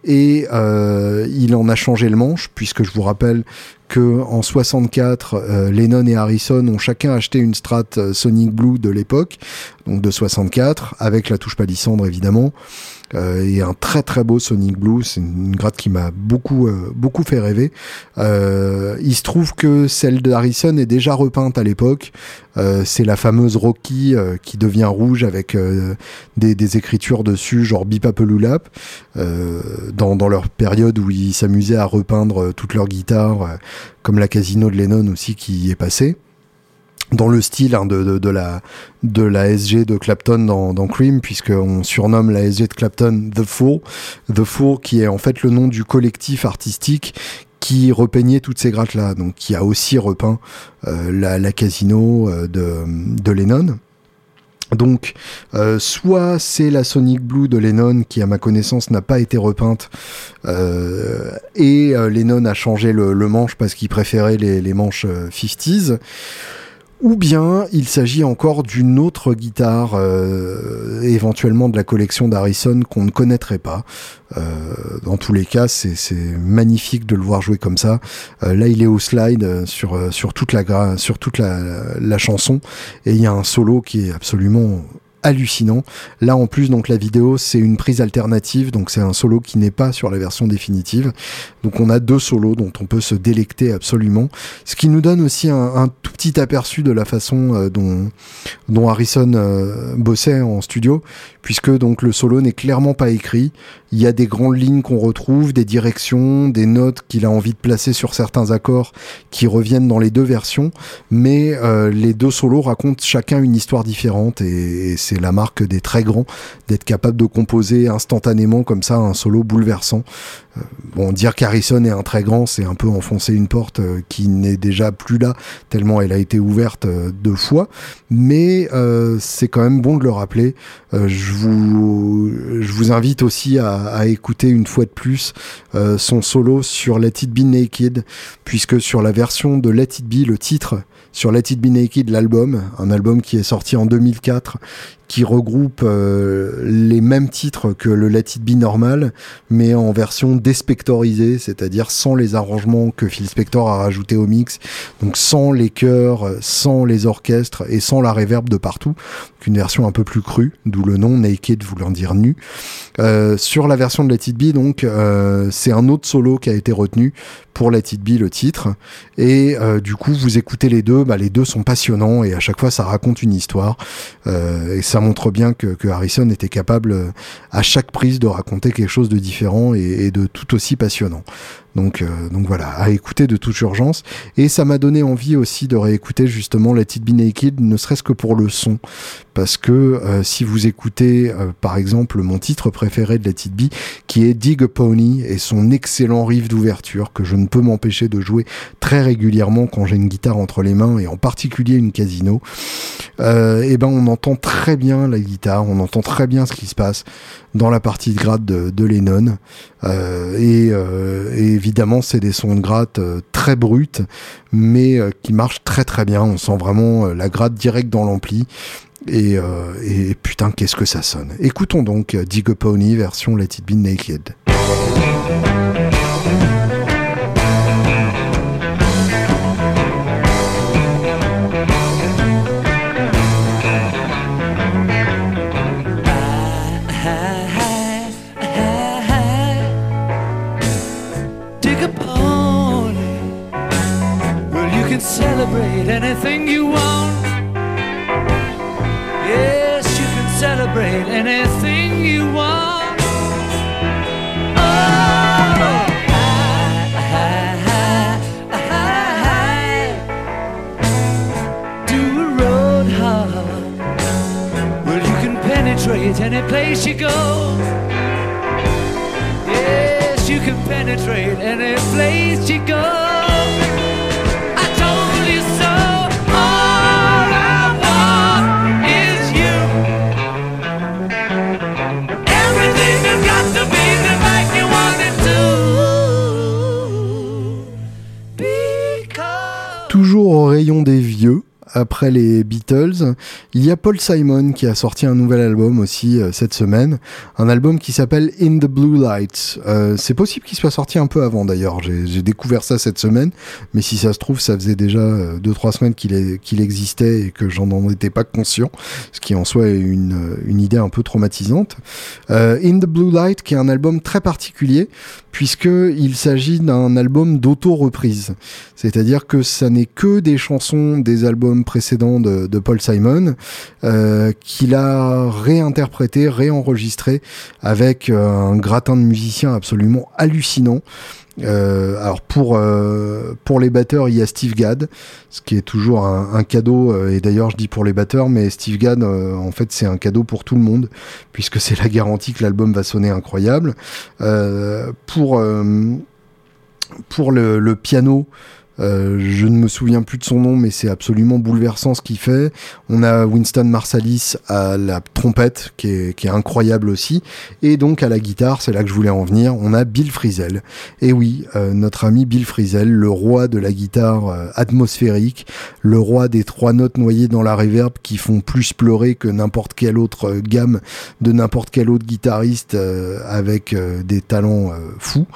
et il en a changé le manche puisque je vous rappelle que en 64 euh, Lennon et Harrison ont chacun acheté une Strat euh, Sonic Blue de l'époque donc de 64 avec la touche palissandre évidemment euh, et un très très beau Sonic Blue. C'est une gratte qui m'a beaucoup beaucoup fait rêver. Il se trouve que celle de Harrison est déjà repeinte à l'époque. C'est la fameuse Rocky qui devient rouge avec des, des, écritures dessus, genre Bipapelulap, dans, dans leur période où ils s'amusaient à repeindre toutes leurs guitares, comme la Casino de Lennon aussi qui y est passée dans le style hein, de, de, la, de la SG de Clapton dans, dans Cream, puisqu'on surnomme la SG de Clapton The Fool. The Fool qui est en fait le nom du collectif artistique qui repeignait toutes ces grattes-là, donc qui a aussi repeint euh, la, casino euh, de Lennon. Donc, euh, soit c'est la Sonic Blue de Lennon qui, à ma connaissance, n'a pas été repeinte, euh, et euh, Lennon a changé le, manche parce qu'il préférait les manches 50s, ou bien il s'agit encore d'une autre guitare, euh, éventuellement de la collection d'Harrison qu'on ne connaîtrait pas. Euh, dans tous les cas, c'est magnifique de le voir jouer comme ça. Euh, là, il est au slide sur, sur toute, la, sur toute la, la chanson et il y a un solo qui est absolument hallucinant. Là en plus donc la vidéo c'est une prise alternative donc c'est un solo qui n'est pas sur la version définitive. Donc on a deux solos dont on peut se délecter absolument. Ce qui nous donne aussi un, tout petit aperçu de la façon euh, dont, Harrison euh, bossait en studio puisque donc le solo n'est clairement pas écrit. Il y a des grandes lignes qu'on retrouve, des directions, des notes qu'il a envie de placer sur certains accords qui reviennent dans les deux versions, mais euh, les deux solos racontent chacun une histoire différente et, c'est la marque des très grands d'être capable de composer instantanément comme ça un solo bouleversant. Euh, bon, dire qu'Harrison est un très grand, c'est un peu enfoncer une porte euh, qui n'est déjà plus là, tellement elle a été ouverte deux fois, mais c'est quand même bon de le rappeler. je, vous, invite aussi à écouter une fois de plus euh, son solo sur Let It Be Naked, puisque sur la version de Let It Be, le titre sur Let It Be Naked, l'album, un album qui est sorti en 2004, qui regroupe euh, les mêmes titres que le Let It Be normal, mais en version déspectorisée, c'est-à-dire sans les arrangements que Phil Spector a rajouté au mix, donc sans les chœurs, sans les orchestres et sans la réverb de partout, une version un peu plus crue, d'où le nom Naked voulant dire nu. Euh, sur la version de Let It Be, donc, euh, c'est un autre solo qui a été retenu pour Let It Be, le titre, et du coup, vous écoutez les deux, bah, les deux sont passionnants et à chaque fois, ça raconte une histoire, et ça montre bien que, Harrison était capable euh, à chaque prise de raconter quelque chose de différent et de tout aussi passionnant. Donc, euh, donc voilà, à écouter de toute urgence. Et ça m'a donné envie aussi de réécouter justement Let It Naked, ne serait-ce que pour le son. Parce que euh, si vous écoutez euh, par exemple mon titre préféré de Let It qui est Dig a Pony, et son excellent riff d'ouverture, que je ne peux m'empêcher de jouer très régulièrement quand j'ai une guitare entre les mains, et en particulier une casino, et ben on entend très bien la guitare, on entend très bien ce qui se passe dans la partie de grade de, Lennon. et, et évidemment, c'est des sons de gratte euh, très bruts, mais euh, qui marchent très très bien. On sent vraiment euh, la gratte direct dans l'ampli. Et, putain, qu'est-ce que ça sonne. Écoutons donc Dig Pony version Let It Be Naked. Celebrate anything you want. Yes, you can celebrate anything you want. Oh, Do a road hard. Well, you can penetrate any place you go. Yes, you can penetrate any place you go. Rayon des vieux après les Beatles. Il y a Paul Simon qui a sorti un nouvel album aussi euh, cette semaine, un album qui s'appelle In the Blue Lights. Euh, c'est possible qu'il soit sorti un peu avant d'ailleurs, j'ai découvert ça cette semaine, mais si ça se trouve, ça faisait déjà 2-3 euh, semaines qu'il existait et que j'en étais pas conscient, ce qui en soi est une, une idée un peu traumatisante. In the Blue Light, qui est un album très particulier, puisqu'il s'agit d'un album d'auto-reprise. C'est-à-dire que ça n'est que des chansons des albums précédents de, Paul Simon euh, qu'il a réinterprété, réenregistré avec euh, un gratin de musiciens absolument hallucinant. Euh, alors pour euh, pour les batteurs, il y a Steve Gadd, ce qui est toujours un, cadeau. Euh, et d'ailleurs, je dis pour les batteurs, mais Steve Gadd, en fait, c'est un cadeau pour tout le monde puisque c'est la garantie que l'album va sonner incroyable. pour pour le, piano, je ne me souviens plus de son nom, mais c'est absolument bouleversant ce qu'il fait. On a Winston Marsalis à la trompette, qui est, incroyable aussi. Et donc à la guitare, c'est là que je voulais en venir, on a Bill Frisell. Et oui, notre ami Bill Frisell, le roi de la guitare atmosphérique, le roi des trois notes noyées dans la reverb qui font plus pleurer que n'importe quelle autre gamme de n'importe quel autre guitariste avec des talents fous.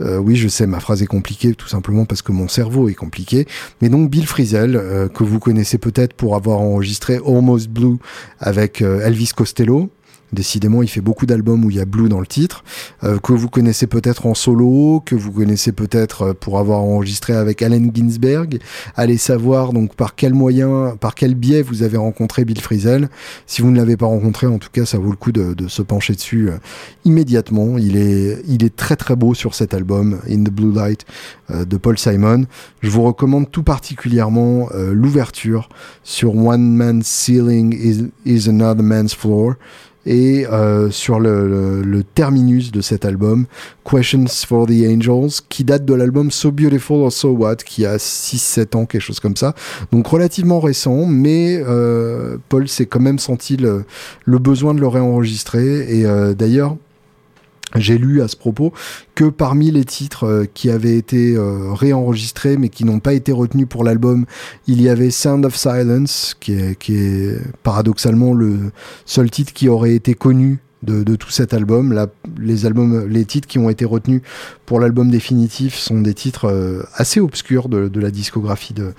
Euh, oui, je sais, ma phrase est compliquée tout simplement parce que mon cerveau est compliqué. Mais donc Bill Frisell, euh, que vous connaissez peut-être pour avoir enregistré Almost Blue avec euh, Elvis Costello, Décidément, il fait beaucoup d'albums où il y a Blue dans le titre, euh, que vous connaissez peut-être en solo, que vous connaissez peut-être euh, pour avoir enregistré avec Allen Ginsberg. Allez savoir donc par quel moyen, par quel biais vous avez rencontré Bill Frisell. Si vous ne l'avez pas rencontré, en tout cas, ça vaut le coup de, se pencher dessus euh, immédiatement. Il est, il est très très beau sur cet album In the Blue Light de Paul Simon. Je vous recommande tout particulièrement l'ouverture sur One Man's Ceiling is, is Another Man's Floor et euh, sur le, le, terminus de cet album, Questions for the Angels, qui date de l'album So Beautiful or So What, qui a 6-7 ans, quelque chose comme ça. Donc relativement récent, mais euh, Paul s'est quand même senti le, le, besoin de le réenregistrer. Et euh, d'ailleurs, j'ai lu à ce propos que parmi les titres euh, qui avaient été euh, réenregistrés mais qui n'ont pas été retenus pour l'album, il y avait Sound of Silence, qui est, qui est paradoxalement le seul titre qui aurait été connu de, tout cet album. Les albums, les titres qui ont été retenus pour l'album définitif sont des titres euh, assez obscurs de, la discographie de,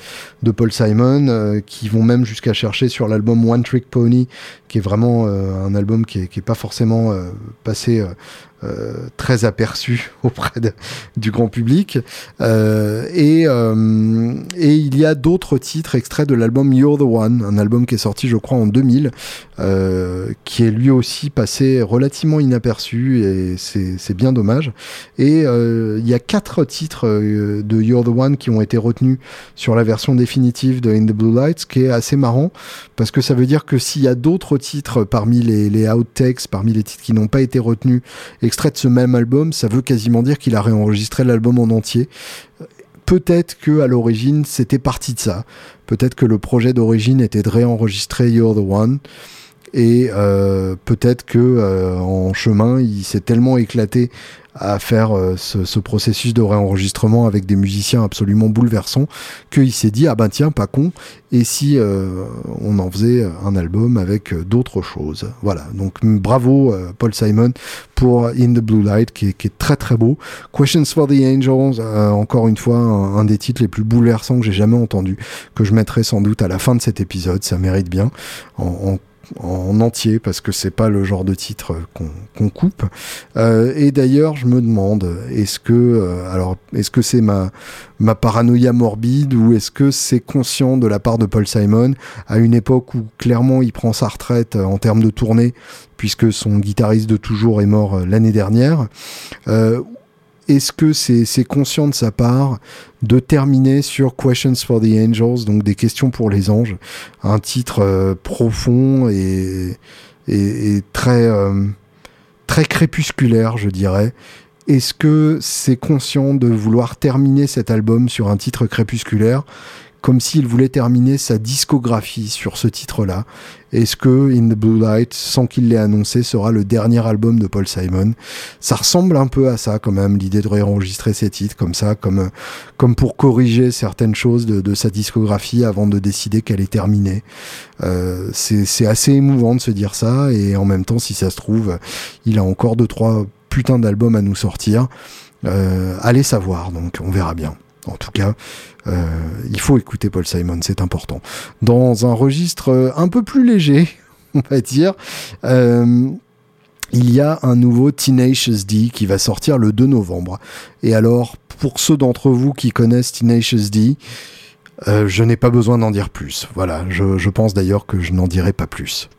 de Paul Simon, qui vont même jusqu'à chercher sur l'album One Trick Pony, qui est vraiment un album qui est, qui est pas forcément passé très aperçu auprès du grand public. et, et il y a d'autres titres extraits de l'album You're the One, un album qui est sorti, je crois, en 2000, qui est lui aussi passé relativement inaperçu et c'est bien dommage. Et euh, il y a quatre titres euh, de You're the One qui ont été retenus sur la version définitive de In the Blue Lights, qui est assez marrant parce que ça veut dire que s'il y a d'autres titres parmi les, les outtakes, parmi les titres qui n'ont pas été retenus, extraits de ce même album, ça veut quasiment dire qu'il a réenregistré l'album en entier peut-être que à l'origine c'était parti de ça. Peut-être que le projet d'origine était de réenregistrer You're the One et euh, peut-être que euh, en chemin il s'est tellement éclaté à faire euh, ce, processus de réenregistrement avec des musiciens absolument bouleversants qu'il s'est dit ah ben tiens pas con et si on en faisait un album avec d'autres choses. Voilà. Donc bravo Paul Simon pour In the Blue Light qui est, très très beau. Questions for the Angels encore une fois un, des titres les plus bouleversants que j'ai jamais entendu que je mettrai sans doute à la fin de cet épisode. Ça mérite bien. En en entier parce que c'est pas le genre de titre qu'on coupe. Euh, et d'ailleurs, je me demande, est-ce que, euh, alors, est-ce que c'est ma ma paranoïa morbide ou est-ce que c'est conscient de la part de Paul Simon à une époque où clairement il prend sa retraite euh, en termes de tournée puisque son guitariste de toujours est mort l'année dernière est-ce que c'est conscient de sa part de terminer sur Questions for the Angels, donc des questions pour les anges, un titre euh, profond et, très, euh, très crépusculaire, je dirais. Est-ce que c'est conscient de vouloir terminer cet album sur un titre crépusculaire comme s'il voulait terminer sa discographie sur ce titre-là. Est-ce que In the Blue Light, sans qu'il l'ait annoncé, sera le dernier album de Paul Simon? Ça ressemble un peu à ça quand même, l'idée de réenregistrer ses titres comme ça, comme, pour corriger certaines choses de, sa discographie avant de décider qu'elle est terminée. Euh, c'est assez émouvant de se dire ça, et en même temps, si ça se trouve, il a encore deux, trois putains d'albums à nous sortir. Euh, allez savoir, donc on verra bien. En tout cas, euh, il faut écouter Paul Simon, c'est important. Dans un registre euh, un peu plus léger, on va dire, euh, il y a un nouveau Tenacious D qui va sortir le 2 novembre. Et alors, pour ceux d'entre vous qui connaissent Tenacious D, je n'ai pas besoin d'en dire plus. Voilà, je pense d'ailleurs que je n'en dirai pas plus.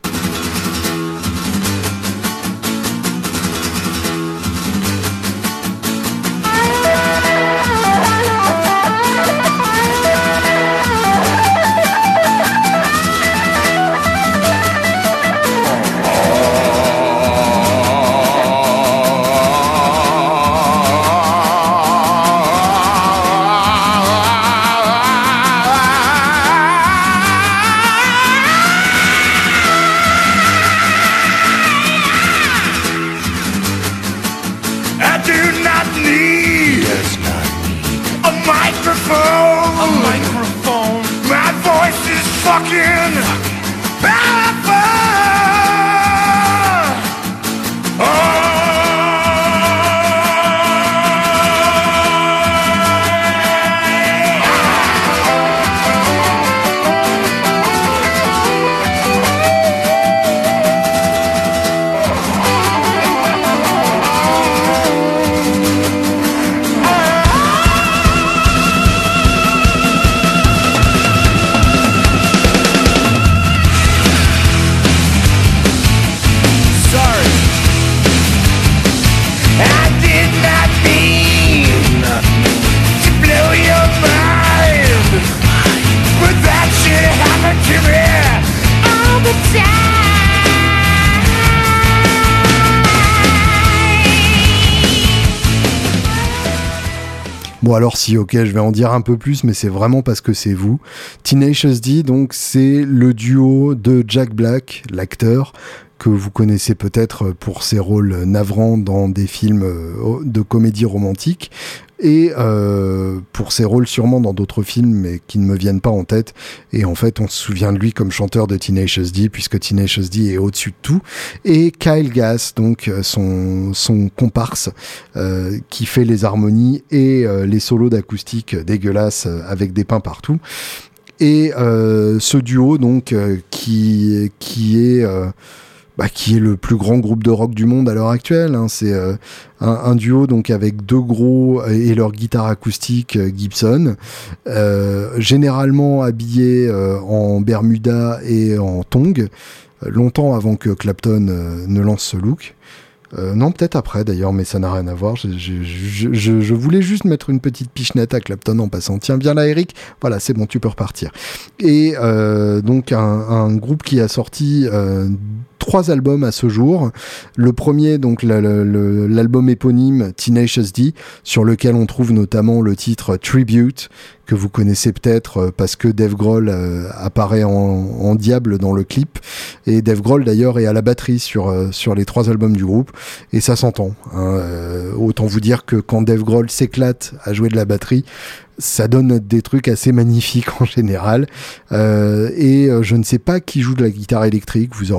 Alors si ok je vais en dire un peu plus mais c'est vraiment parce que c'est vous. Tenacious D donc c'est le duo de Jack Black, l'acteur que vous connaissez peut-être pour ses rôles navrants dans des films euh, de comédie romantique et euh, pour ses rôles sûrement dans d'autres films mais qui ne me viennent pas en tête. Et en fait on se souvient de lui comme chanteur de Tenacious D puisque Tenacious D est au-dessus de tout. Et Kyle Gass donc euh, son, son comparse euh, qui fait les harmonies et euh, les solos d'acoustique dégueulasses euh, avec des pins partout. Et ce duo donc qui qui est bah, qui est le plus grand groupe de rock du monde à l'heure actuelle. hein. C'est euh, un, duo donc avec deux gros euh, et leur guitare acoustique euh, Gibson, généralement habillés en Bermuda et en tongs, euh, longtemps avant que Clapton ne lance ce look. Euh, non, peut-être après d'ailleurs, mais ça n'a rien à voir. Je, je- je- je- voulais juste mettre une petite pichenette à Clapton en passant. Tiens, viens là, Eric. Voilà, c'est bon, tu peux repartir. Et euh, donc un, un groupe qui a sorti euh, trois albums à ce jour. Le premier, donc l'album éponyme Tenacious D, sur lequel on trouve notamment le titre Tribute, que vous connaissez peut-être euh, parce que Dave Grohl euh, apparaît en, diable dans le clip. Et Dave Grohl d'ailleurs est à la batterie sur, euh, sur les trois albums du groupe. Et ça s'entend. hein. Autant vous dire que quand Dave Grohl s'éclate à jouer de la batterie, ça donne des trucs assez magnifiques en général. Et je ne sais pas qui joue de la guitare électrique. Vous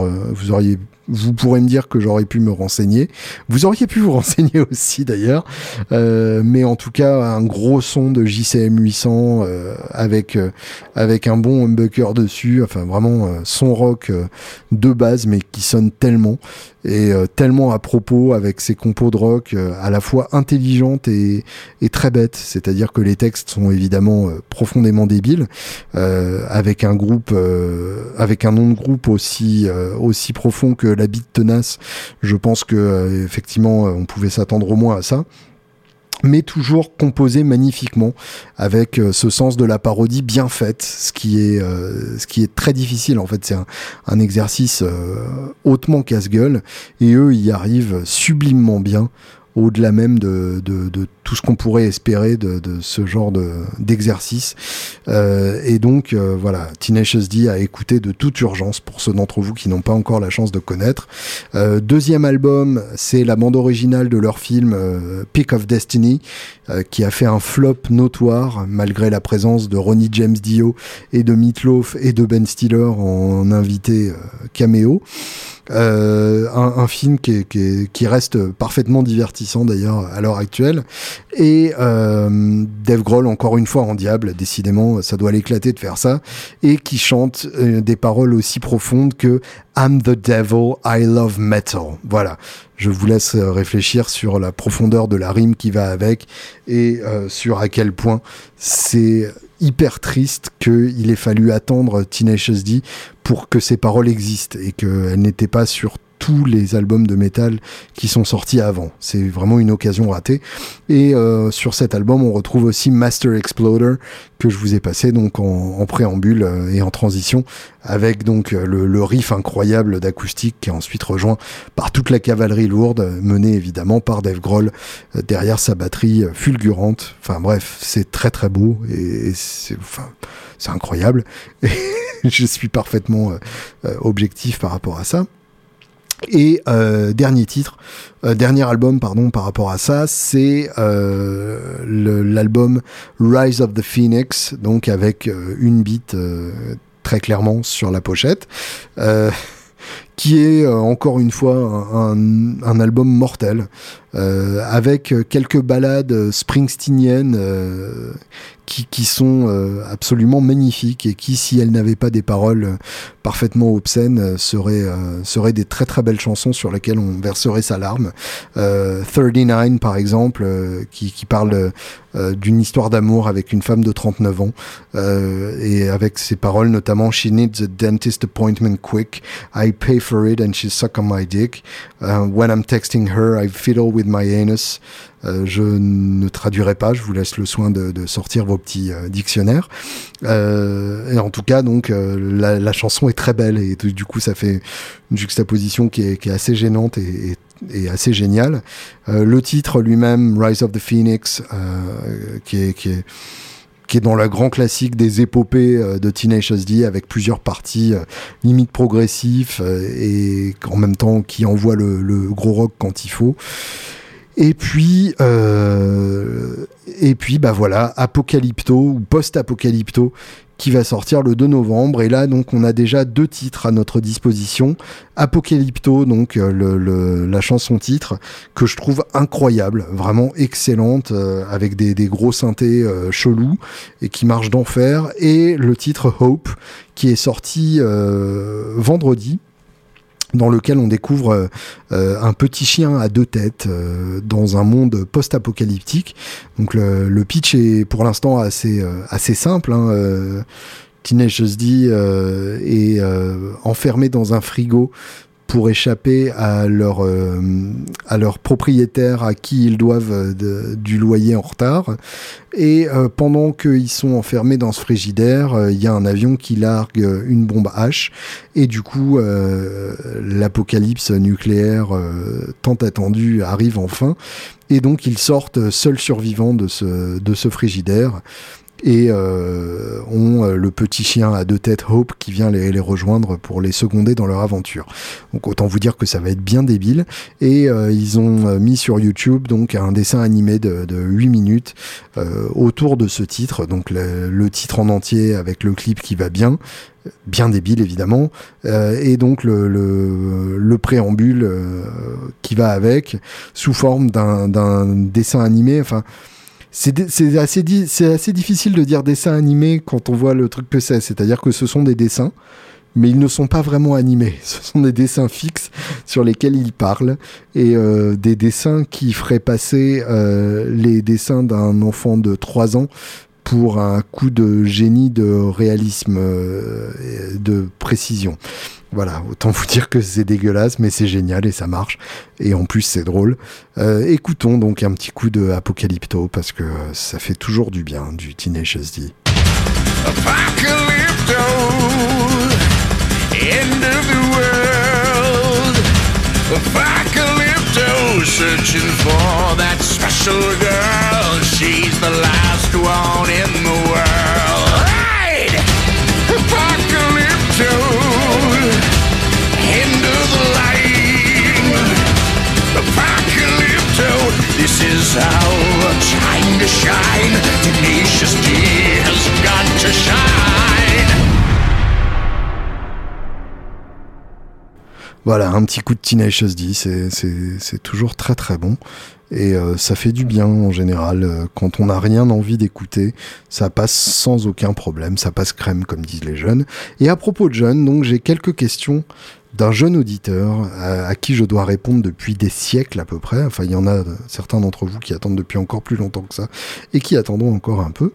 auriez, vous pourrez me dire que j'aurais pu me renseigner. Vous auriez pu vous renseigner aussi d'ailleurs. Euh, mais en tout cas, un gros son de JCM 800 euh, avec euh, avec un bon humbucker dessus. Enfin, vraiment euh, son rock euh, de base, mais qui sonne tellement et euh, tellement à propos avec ses compos de rock euh, à la fois intelligentes et, très bêtes. C'est-à-dire que les textes sont évidemment euh, profondément débiles, avec un groupe, avec un nom de groupe aussi aussi profond que la bite tenace. Je pense que effectivement, on pouvait s'attendre au moins à ça mais toujours composé magnifiquement avec euh, ce sens de la parodie bien faite, ce qui est euh, ce qui est très difficile en fait. C'est un, exercice euh, hautement casse-gueule et eux y arrivent sublimement bien au-delà même de, tout ce qu'on pourrait espérer de, ce genre de d'exercice. Euh, et donc euh, voilà, Tenacious D a écouté de toute urgence pour ceux d'entre vous qui n'ont pas encore la chance de connaître. Euh, deuxième album, c'est la bande originale de leur film Pick of Destiny, qui a fait un flop notoire malgré la présence de Ronnie James Dio et de Meatloaf et de Ben Stiller en invité caméo. Euh, un, film qui, est- qui, est- qui reste parfaitement divertissant d'ailleurs à l'heure actuelle. Et euh, Dave Grohl, encore une fois en diable, décidément, ça doit l'éclater de faire ça, et qui chante euh, des paroles aussi profondes que I'm the devil, I love metal. Voilà. Je vous laisse euh, réfléchir sur la profondeur de la rime qui va avec et sur à quel point c'est hyper triste qu'il ait fallu attendre Tenacious D pour que ces paroles existent et qu'elles n'étaient pas sur tous les albums de métal qui sont sortis avant. C'est vraiment une occasion ratée. Et euh, sur cet album, on retrouve aussi Master Exploder que je vous ai passé donc en, préambule euh, et en transition avec donc euh, le, riff incroyable d'acoustique qui est ensuite rejoint par toute la cavalerie lourde menée évidemment par Dave Grohl euh, derrière sa batterie fulgurante. Enfin bref, c'est très très beau et, c'est enfin incroyable. Je suis parfaitement objectif par rapport à ça. Et euh, dernier titre, euh, dernier album pardon par rapport à ça, c'est euh, l'album Rise of the Phoenix, donc avec une beat très clairement sur la pochette, qui est encore une fois un album mortel, euh, avec euh, quelques ballades euh, springsteeniennes qui, sont absolument magnifiques et qui, si elles n'avaient pas des paroles parfaitement obscènes, seraient, seraient des très très belles chansons sur lesquelles on verserait sa larme. Euh, 39 par exemple, qui, parle d'une histoire d'amour avec une femme de 39 ans, et avec ses paroles notamment She needs a dentist appointment quick, I pay for it and she suck on my dick. When I'm texting her, I fiddle with my anus. Euh, je ne traduirai pas, je vous laisse le soin de, sortir vos petits euh, dictionnaires. Euh, et en tout cas, donc la, chanson est très belle et du coup, ça fait une juxtaposition qui est, assez gênante et, assez géniale. Le titre lui-même, Rise of the Phoenix, qui est qui est dans la grand classique des épopées euh, de Teenage D avec plusieurs parties euh, limite progressifs euh, et en même temps qui envoie le, gros rock quand il faut. Et puis, et puis, bah voilà, Apocalypto ou Post-Apocalypto qui va sortir le 2 novembre. Et là, donc, on a déjà deux titres à notre disposition. Apocalypto, donc euh, la chanson titre, que je trouve incroyable, vraiment excellente, euh, avec des, gros synthés euh, chelous et qui marchent d'enfer. Et le titre Hope, qui est sorti vendredi dans lequel on découvre euh, euh, un petit chien à deux têtes euh, dans un monde post-apocalyptique. Donc le, le pitch est pour l'instant assez euh, assez simple. Hein, Teenage D euh, est euh, enfermé dans un frigo pour échapper à leur euh, à leur propriétaire à qui ils doivent euh, du loyer en retard. Et euh, pendant qu'ils sont enfermés dans ce frigidaire, il y a un avion qui largue une bombe H. Et du coup, l'apocalypse nucléaire tant attendue arrive enfin. Et donc, ils sortent seuls survivants de ce, de ce frigidaire. Et euh, ont euh, le petit chien à deux têtes Hope qui vient les, les rejoindre pour les seconder dans leur aventure. Donc autant vous dire que ça va être bien débile. Et euh, ils ont euh, mis sur YouTube donc un dessin animé de, de 8 minutes euh, autour de ce titre. Donc le, le titre en entier avec le clip qui va bien, bien débile évidemment, euh, et donc le, le, le préambule euh, qui va avec sous forme d'un d'un dessin animé. Enfin. C'est assez, assez difficile de dire dessin animé quand on voit le truc que c'est. C'est-à-dire que ce sont des dessins, mais ils ne sont pas vraiment animés. Ce sont des dessins fixes sur lesquels ils parlent et euh, des dessins qui feraient passer euh, les dessins d'un enfant de 3 ans pour un coup de génie de réalisme, euh, de précision. Voilà, autant vous dire que c'est dégueulasse, mais c'est génial et ça marche. Et en plus, c'est drôle. Euh, écoutons donc un petit coup de Apocalypto parce que ça fait toujours du bien, du Teenage D. Apocalypto, end of the world. Apocalypto, searching for that special girl. She's the last one in the world. Right! Apocalypto, Apocalypto, this is our time to shine. Tenacious D has got to shine. Voilà, un petit coup de Teenage D, c'est toujours très très bon. Et euh, ça fait du bien en général. euh, quand on n'a rien envie d'écouter, ça passe sans aucun problème. Ça passe crème, comme disent les jeunes. Et à propos de jeunes, donc j'ai quelques questions d'un jeune auditeur à, qui je dois répondre depuis des siècles à peu près. Enfin, il y en a certains d'entre vous qui attendent depuis encore plus longtemps que ça et qui attendront encore un peu.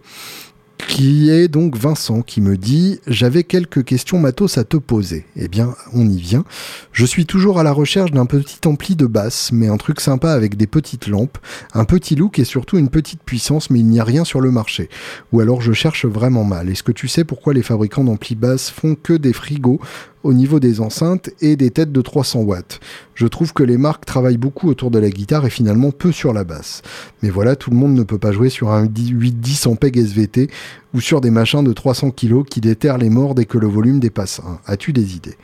Qui est donc Vincent qui me dit J'avais quelques questions matos à te poser. Eh bien, on y vient. Je suis toujours à la recherche d'un petit ampli de basse, mais un truc sympa avec des petites lampes, un petit look et surtout une petite puissance, mais il n'y a rien sur le marché. Ou alors je cherche vraiment mal. Est-ce que tu sais pourquoi les fabricants d'amplis basses font que des frigos au niveau des enceintes et des têtes de 300 watts Je trouve que les marques travaillent beaucoup autour de la guitare et finalement peu sur la basse. Mais voilà, tout le monde ne peut pas jouer sur un 810 en PEG SVT ou sur des machins de 300 kg qui déterrent les morts dès que le volume dépasse 1 As-tu des idées?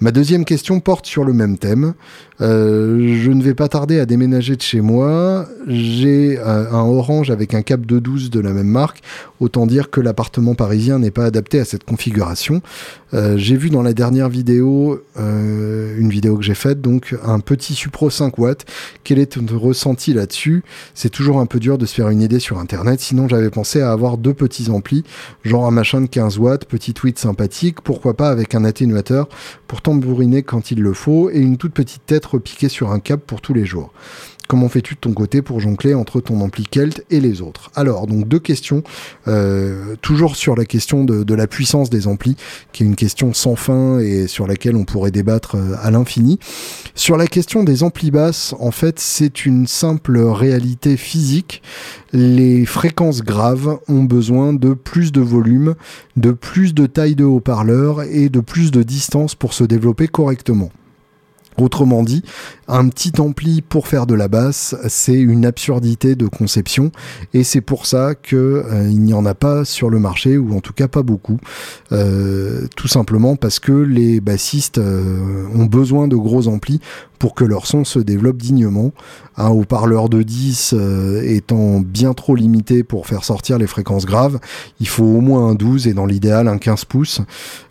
Ma deuxième question porte sur le même thème. Euh, je ne vais pas tarder à déménager de chez moi. J'ai euh, un orange avec un cap de 12 de la même marque. Autant dire que l'appartement parisien n'est pas adapté à cette configuration. Euh, j'ai vu dans la dernière vidéo, une vidéo que j'ai faite, donc un petit Supro 5 watts. Quel est ton ressenti là-dessus? C'est toujours un peu dur de se faire une idée sur Internet. Sinon, j'avais pensé à avoir deux petits amplis, genre un machin de 15 watts, petit tweet sympathique, pourquoi pas avec un atténuateur pour tambouriner quand il le faut et une toute petite tête repiquée sur un câble pour tous les jours. Comment fais-tu de ton côté pour jongler entre ton ampli Kelt et les autres? Alors, donc deux questions, euh, toujours sur la question de, la puissance des amplis, qui est une question sans fin et sur laquelle on pourrait débattre euh, à l'infini. Sur la question des amplis basses, en fait, c'est une simple réalité physique. Les fréquences graves ont besoin de plus de volume, de plus de taille de haut-parleur et de plus de distance pour se développer correctement. Autrement dit, un petit ampli pour faire de la basse, c'est une absurdité de conception et c'est pour ça que euh, n'y en a pas sur le marché ou en tout cas pas beaucoup. Euh, tout simplement parce que les bassistes euh, ont besoin de gros amplis pour que leur son se développe dignement. Un haut-parleur de 10 étant bien trop limité pour faire sortir les fréquences graves, il faut au moins un 12 et dans l'idéal un 15 pouces.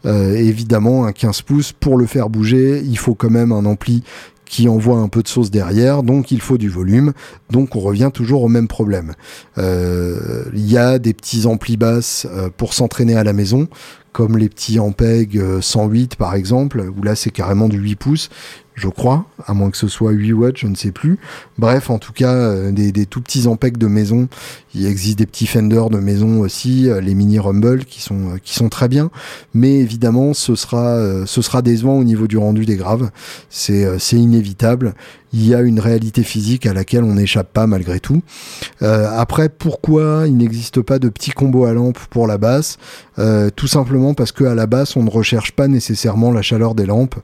évidemment, un 15 pouces, pour le faire bouger, il faut quand même un ampli qui envoie un peu de sauce derrière, donc il faut du volume, donc on revient toujours au même problème. Euh, il y a des petits amplis basses euh, pour s'entraîner à la maison, comme les petits Ampeg 108 par exemple, où là c'est carrément du 8 pouces, je crois, à moins que ce soit 8 watts, je ne sais plus. Bref, en tout cas, euh, des, tout petits Ampeg de maison. Il existe des petits Fender de maison aussi, les mini Rumble qui sont qui sont très bien, mais évidemment, ce sera ce sera décevant au niveau du rendu des graves. C'est c'est inévitable il y a une réalité physique à laquelle on n'échappe pas malgré tout. Euh, après, pourquoi il n'existe pas de petits combos à lampe pour la basse? Euh, Tout simplement parce que à la basse, on ne recherche pas nécessairement la chaleur des lampes.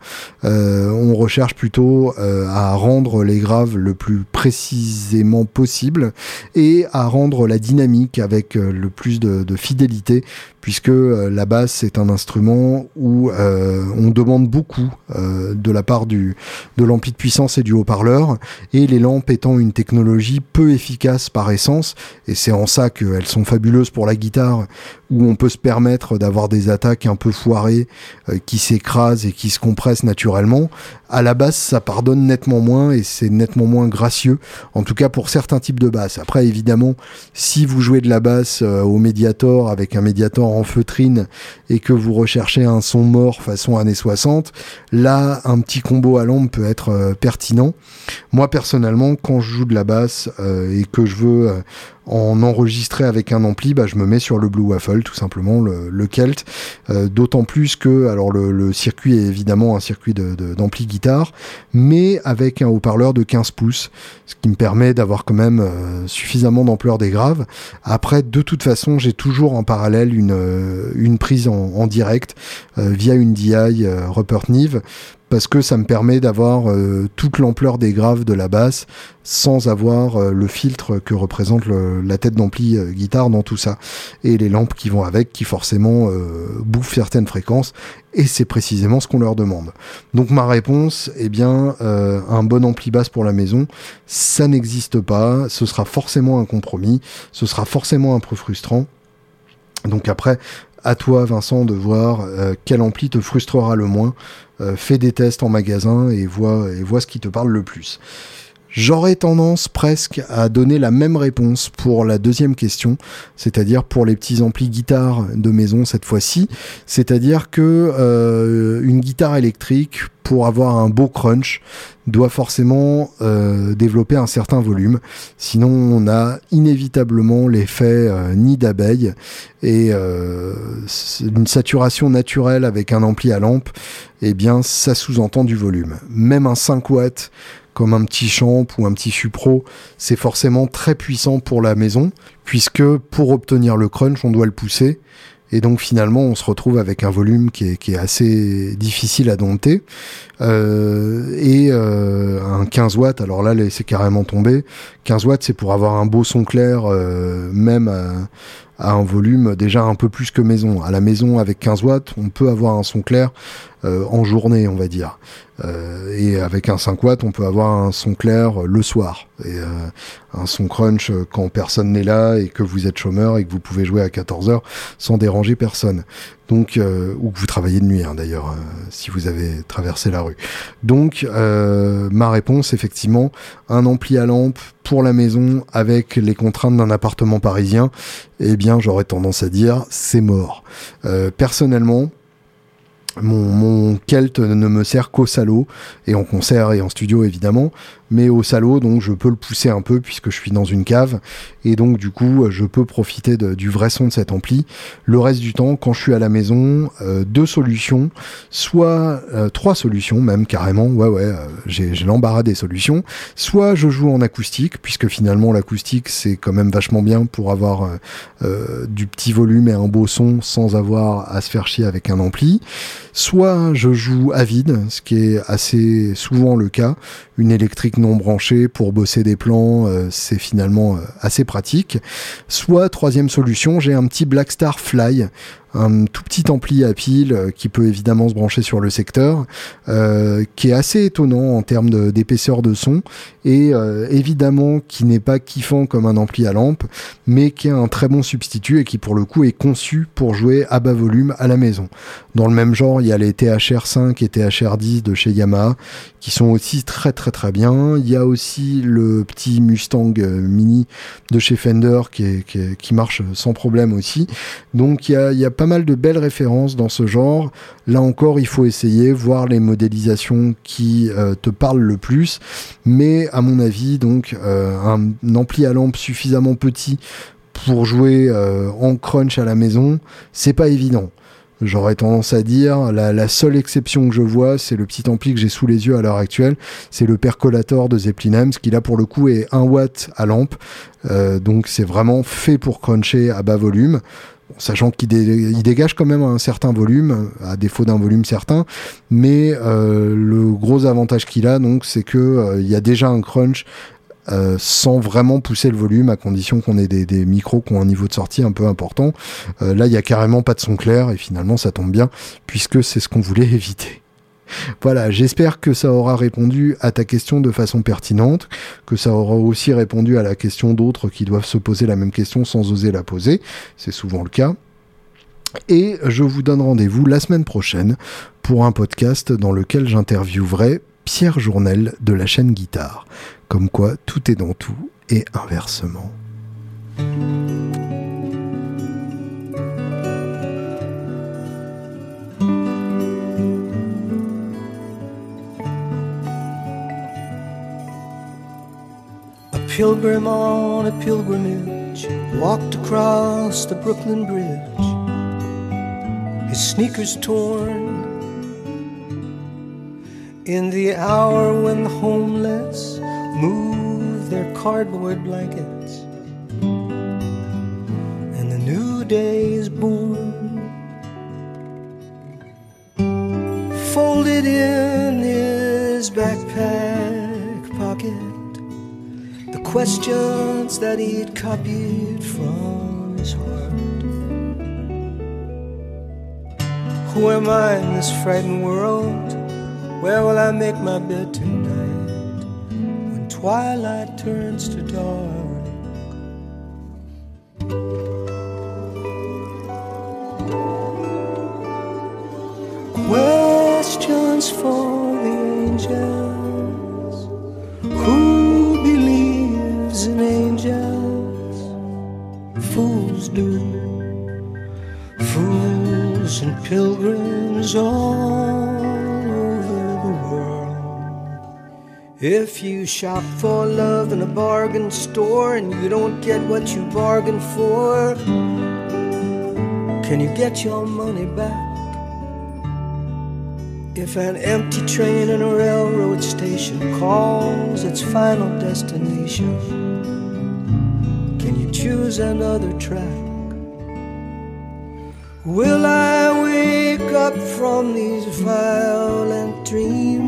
Euh, on recherche plutôt à rendre les graves le plus précisément possible et à rendre la dynamique avec le plus de, de fidélité puisque euh, la basse est un instrument où euh, on demande beaucoup euh, de la part du, de l'ampli de puissance et du haut-parleur, et les lampes étant une technologie peu efficace par essence, et c'est en ça qu'elles sont fabuleuses pour la guitare, où on peut se permettre d'avoir des attaques un peu foirées, qui s'écrasent et qui se compressent naturellement, à la basse ça pardonne nettement moins et c'est nettement moins gracieux, en tout cas pour certains types de basses. Après évidemment, si vous jouez de la basse au Mediator avec un Mediator en feutrine et que vous recherchez un son mort façon années 60, là, un petit combo à lampe peut être euh, pertinent. Moi, personnellement, quand je joue de la basse euh, et que je veux euh, en enregistrer avec un ampli, bah, je me mets sur le Blue Waffle, tout simplement, le, Kelt. D'autant plus que, le, circuit est évidemment un circuit d'ampli guitare, mais avec un haut-parleur de 15 pouces, ce qui me permet d'avoir quand même suffisamment d'ampleur des graves. Après, de toute façon, j'ai toujours en parallèle une, une prise en, direct via une DI Rupert Neve parce que ça me permet d'avoir euh, toute l'ampleur des graves de la basse sans avoir euh, le filtre que représente la tête d'ampli euh, guitare dans tout ça et les lampes qui vont avec qui forcément bouffent certaines fréquences et c'est précisément ce qu'on leur demande. Donc ma réponse, eh bien, un bon ampli basse pour la maison, ça n'existe pas, ce sera forcément un compromis, ce sera forcément un peu frustrant. Donc après, à toi, Vincent, de voir quel ampli te frustrera le moins. Euh, fais des tests en magasin et vois, et vois ce qui te parle le plus. J'aurais tendance presque à donner la même réponse pour la deuxième question, c'est-à-dire pour les petits amplis guitare de maison cette fois-ci. C'est-à-dire que euh, une guitare électrique, pour avoir un beau crunch, doit forcément euh, développer un certain volume. Sinon, on a inévitablement l'effet euh, nid d'abeille et une saturation naturelle avec un ampli à lampe. Eh bien, ça sous-entend du volume. Même un 5 watts comme un petit champ ou un petit supro, c'est forcément très puissant pour la maison, puisque pour obtenir le crunch, on doit le pousser. Et donc finalement, on se retrouve avec un volume qui est, assez difficile à dompter. Euh, et euh, un 15 watts, alors là, c'est carrément tombé. 15 watts, c'est pour avoir un beau son clair, euh, même à un volume déjà un peu plus que maison. À la maison, avec 15 watts, on peut avoir un son clair euh, en journée, on va dire. Euh, et avec un 5 watts, on peut avoir un son clair le soir. Et euh, un son crunch quand personne n'est là et que vous êtes chômeur et que vous pouvez jouer à 14 heures sans déranger personne. Donc, ou que vous travaillez de nuit, hein, d'ailleurs, si vous avez traversé la rue. Donc, ma réponse, effectivement, un ampli à lampe pour la maison avec les contraintes d'un appartement parisien, eh bien, j'aurais tendance à dire, c'est mort. personnellement, mon, mon Kelt ne me sert qu'au salaud, et en concert et en studio évidemment, mais au salaud, donc je peux le pousser un peu puisque je suis dans une cave, et donc du coup je peux profiter du vrai son de cet ampli. Le reste du temps, quand je suis à la maison, euh, deux solutions, soit euh, trois solutions même carrément, ouais ouais, euh, j'ai l'embarras des solutions, soit je joue en acoustique, puisque finalement l'acoustique c'est quand même vachement bien pour avoir du petit volume et un beau son sans avoir à se faire chier avec un ampli, soit je joue à vide, ce qui est assez souvent le cas, une électrique non branchée pour bosser des plans, euh, c'est finalement euh, assez pratique. Soit troisième solution, j'ai un petit Blackstar Fly un tout petit ampli à pile euh, qui peut évidemment se brancher sur le secteur, euh, qui est assez étonnant en termes d'épaisseur de, son et euh, évidemment qui n'est pas kiffant comme un ampli à lampe, mais qui est un très bon substitut et qui pour le coup est conçu pour jouer à bas volume à la maison. Dans le même genre, il y a les THR5 et THR10 de chez Yamaha qui sont aussi très très très bien. Il y a aussi le petit Mustang Mini de chez Fender qui, marche sans problème aussi. Donc il il y a pas mal de belles références dans ce genre. Là encore, il faut essayer, voir les modélisations qui euh, te parlent le plus. Mais à mon avis, donc, euh, un ampli à lampe suffisamment petit pour jouer euh, en crunch à la maison, c'est pas évident. J'aurais tendance à dire, la, seule exception que je vois, c'est le petit ampli que j'ai sous les yeux à l'heure actuelle, c'est le percolator de Zeppelin ce qui là pour le coup est 1 watt à lampe, donc c'est vraiment fait pour cruncher à bas volume sachant qu'il dégage quand même un certain volume, à défaut d'un volume certain, mais euh, le gros avantage qu'il a, donc, c'est que euh, il y a déjà un crunch euh, sans vraiment pousser le volume, à condition qu'on ait des, micros qui ont un niveau de sortie un peu important. là, il y a carrément pas de son clair, et finalement, ça tombe bien, puisque c'est ce qu'on voulait éviter. Voilà, j'espère que ça aura répondu à ta question de façon pertinente, que ça aura aussi répondu à la question d'autres qui doivent se poser la même question sans oser la poser. C'est souvent le cas. Et je vous donne rendez-vous la semaine prochaine pour un podcast dans lequel j'interviewerai Pierre Journel de la chaîne Guitare. Comme quoi, tout est dans tout et inversement. Pilgrim on a pilgrimage walked across the Brooklyn Bridge, his sneakers torn. In the hour when the homeless move their cardboard blankets and the new day is born, folded in questions that he'd copied from his heart. Who am I in this frightened world? Where will I make my bed tonight when twilight turns to dark? You shop for love in a bargain store and you don't get what you bargained for, can you get your money back? If an empty train in a railroad station calls its final destination, can you choose another track? Will I wake up from these violent dreams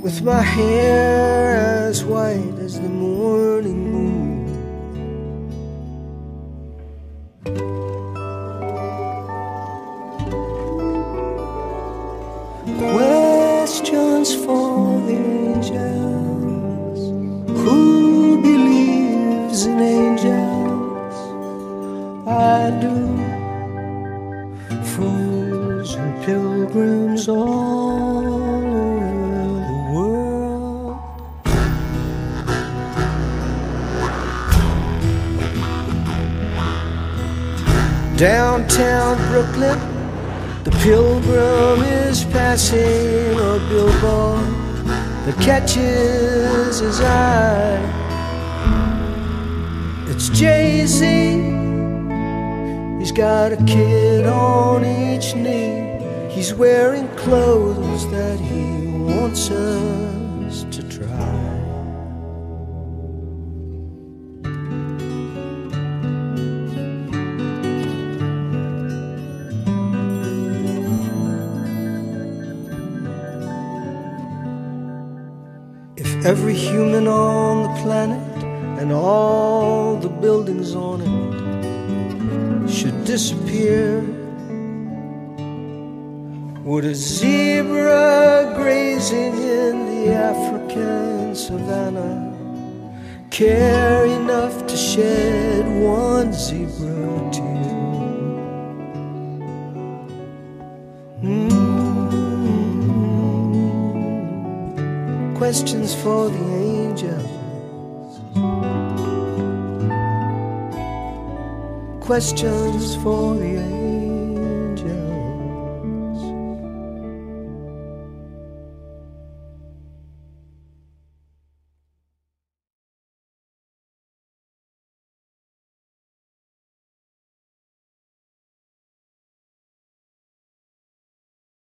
with my hair as white as the morning moon. Questions for the angels who believes in angels? I do. Fools and pilgrims all. Downtown Brooklyn, the pilgrim is passing a billboard that catches his eye. It's Jay Z. He's got a kid on each knee. He's wearing clothes that he wants us every human on the planet and all the buildings on it should disappear, would a zebra grazing in the African savannah care enough to shed one zebra Questions for the angels. Questions for the angels.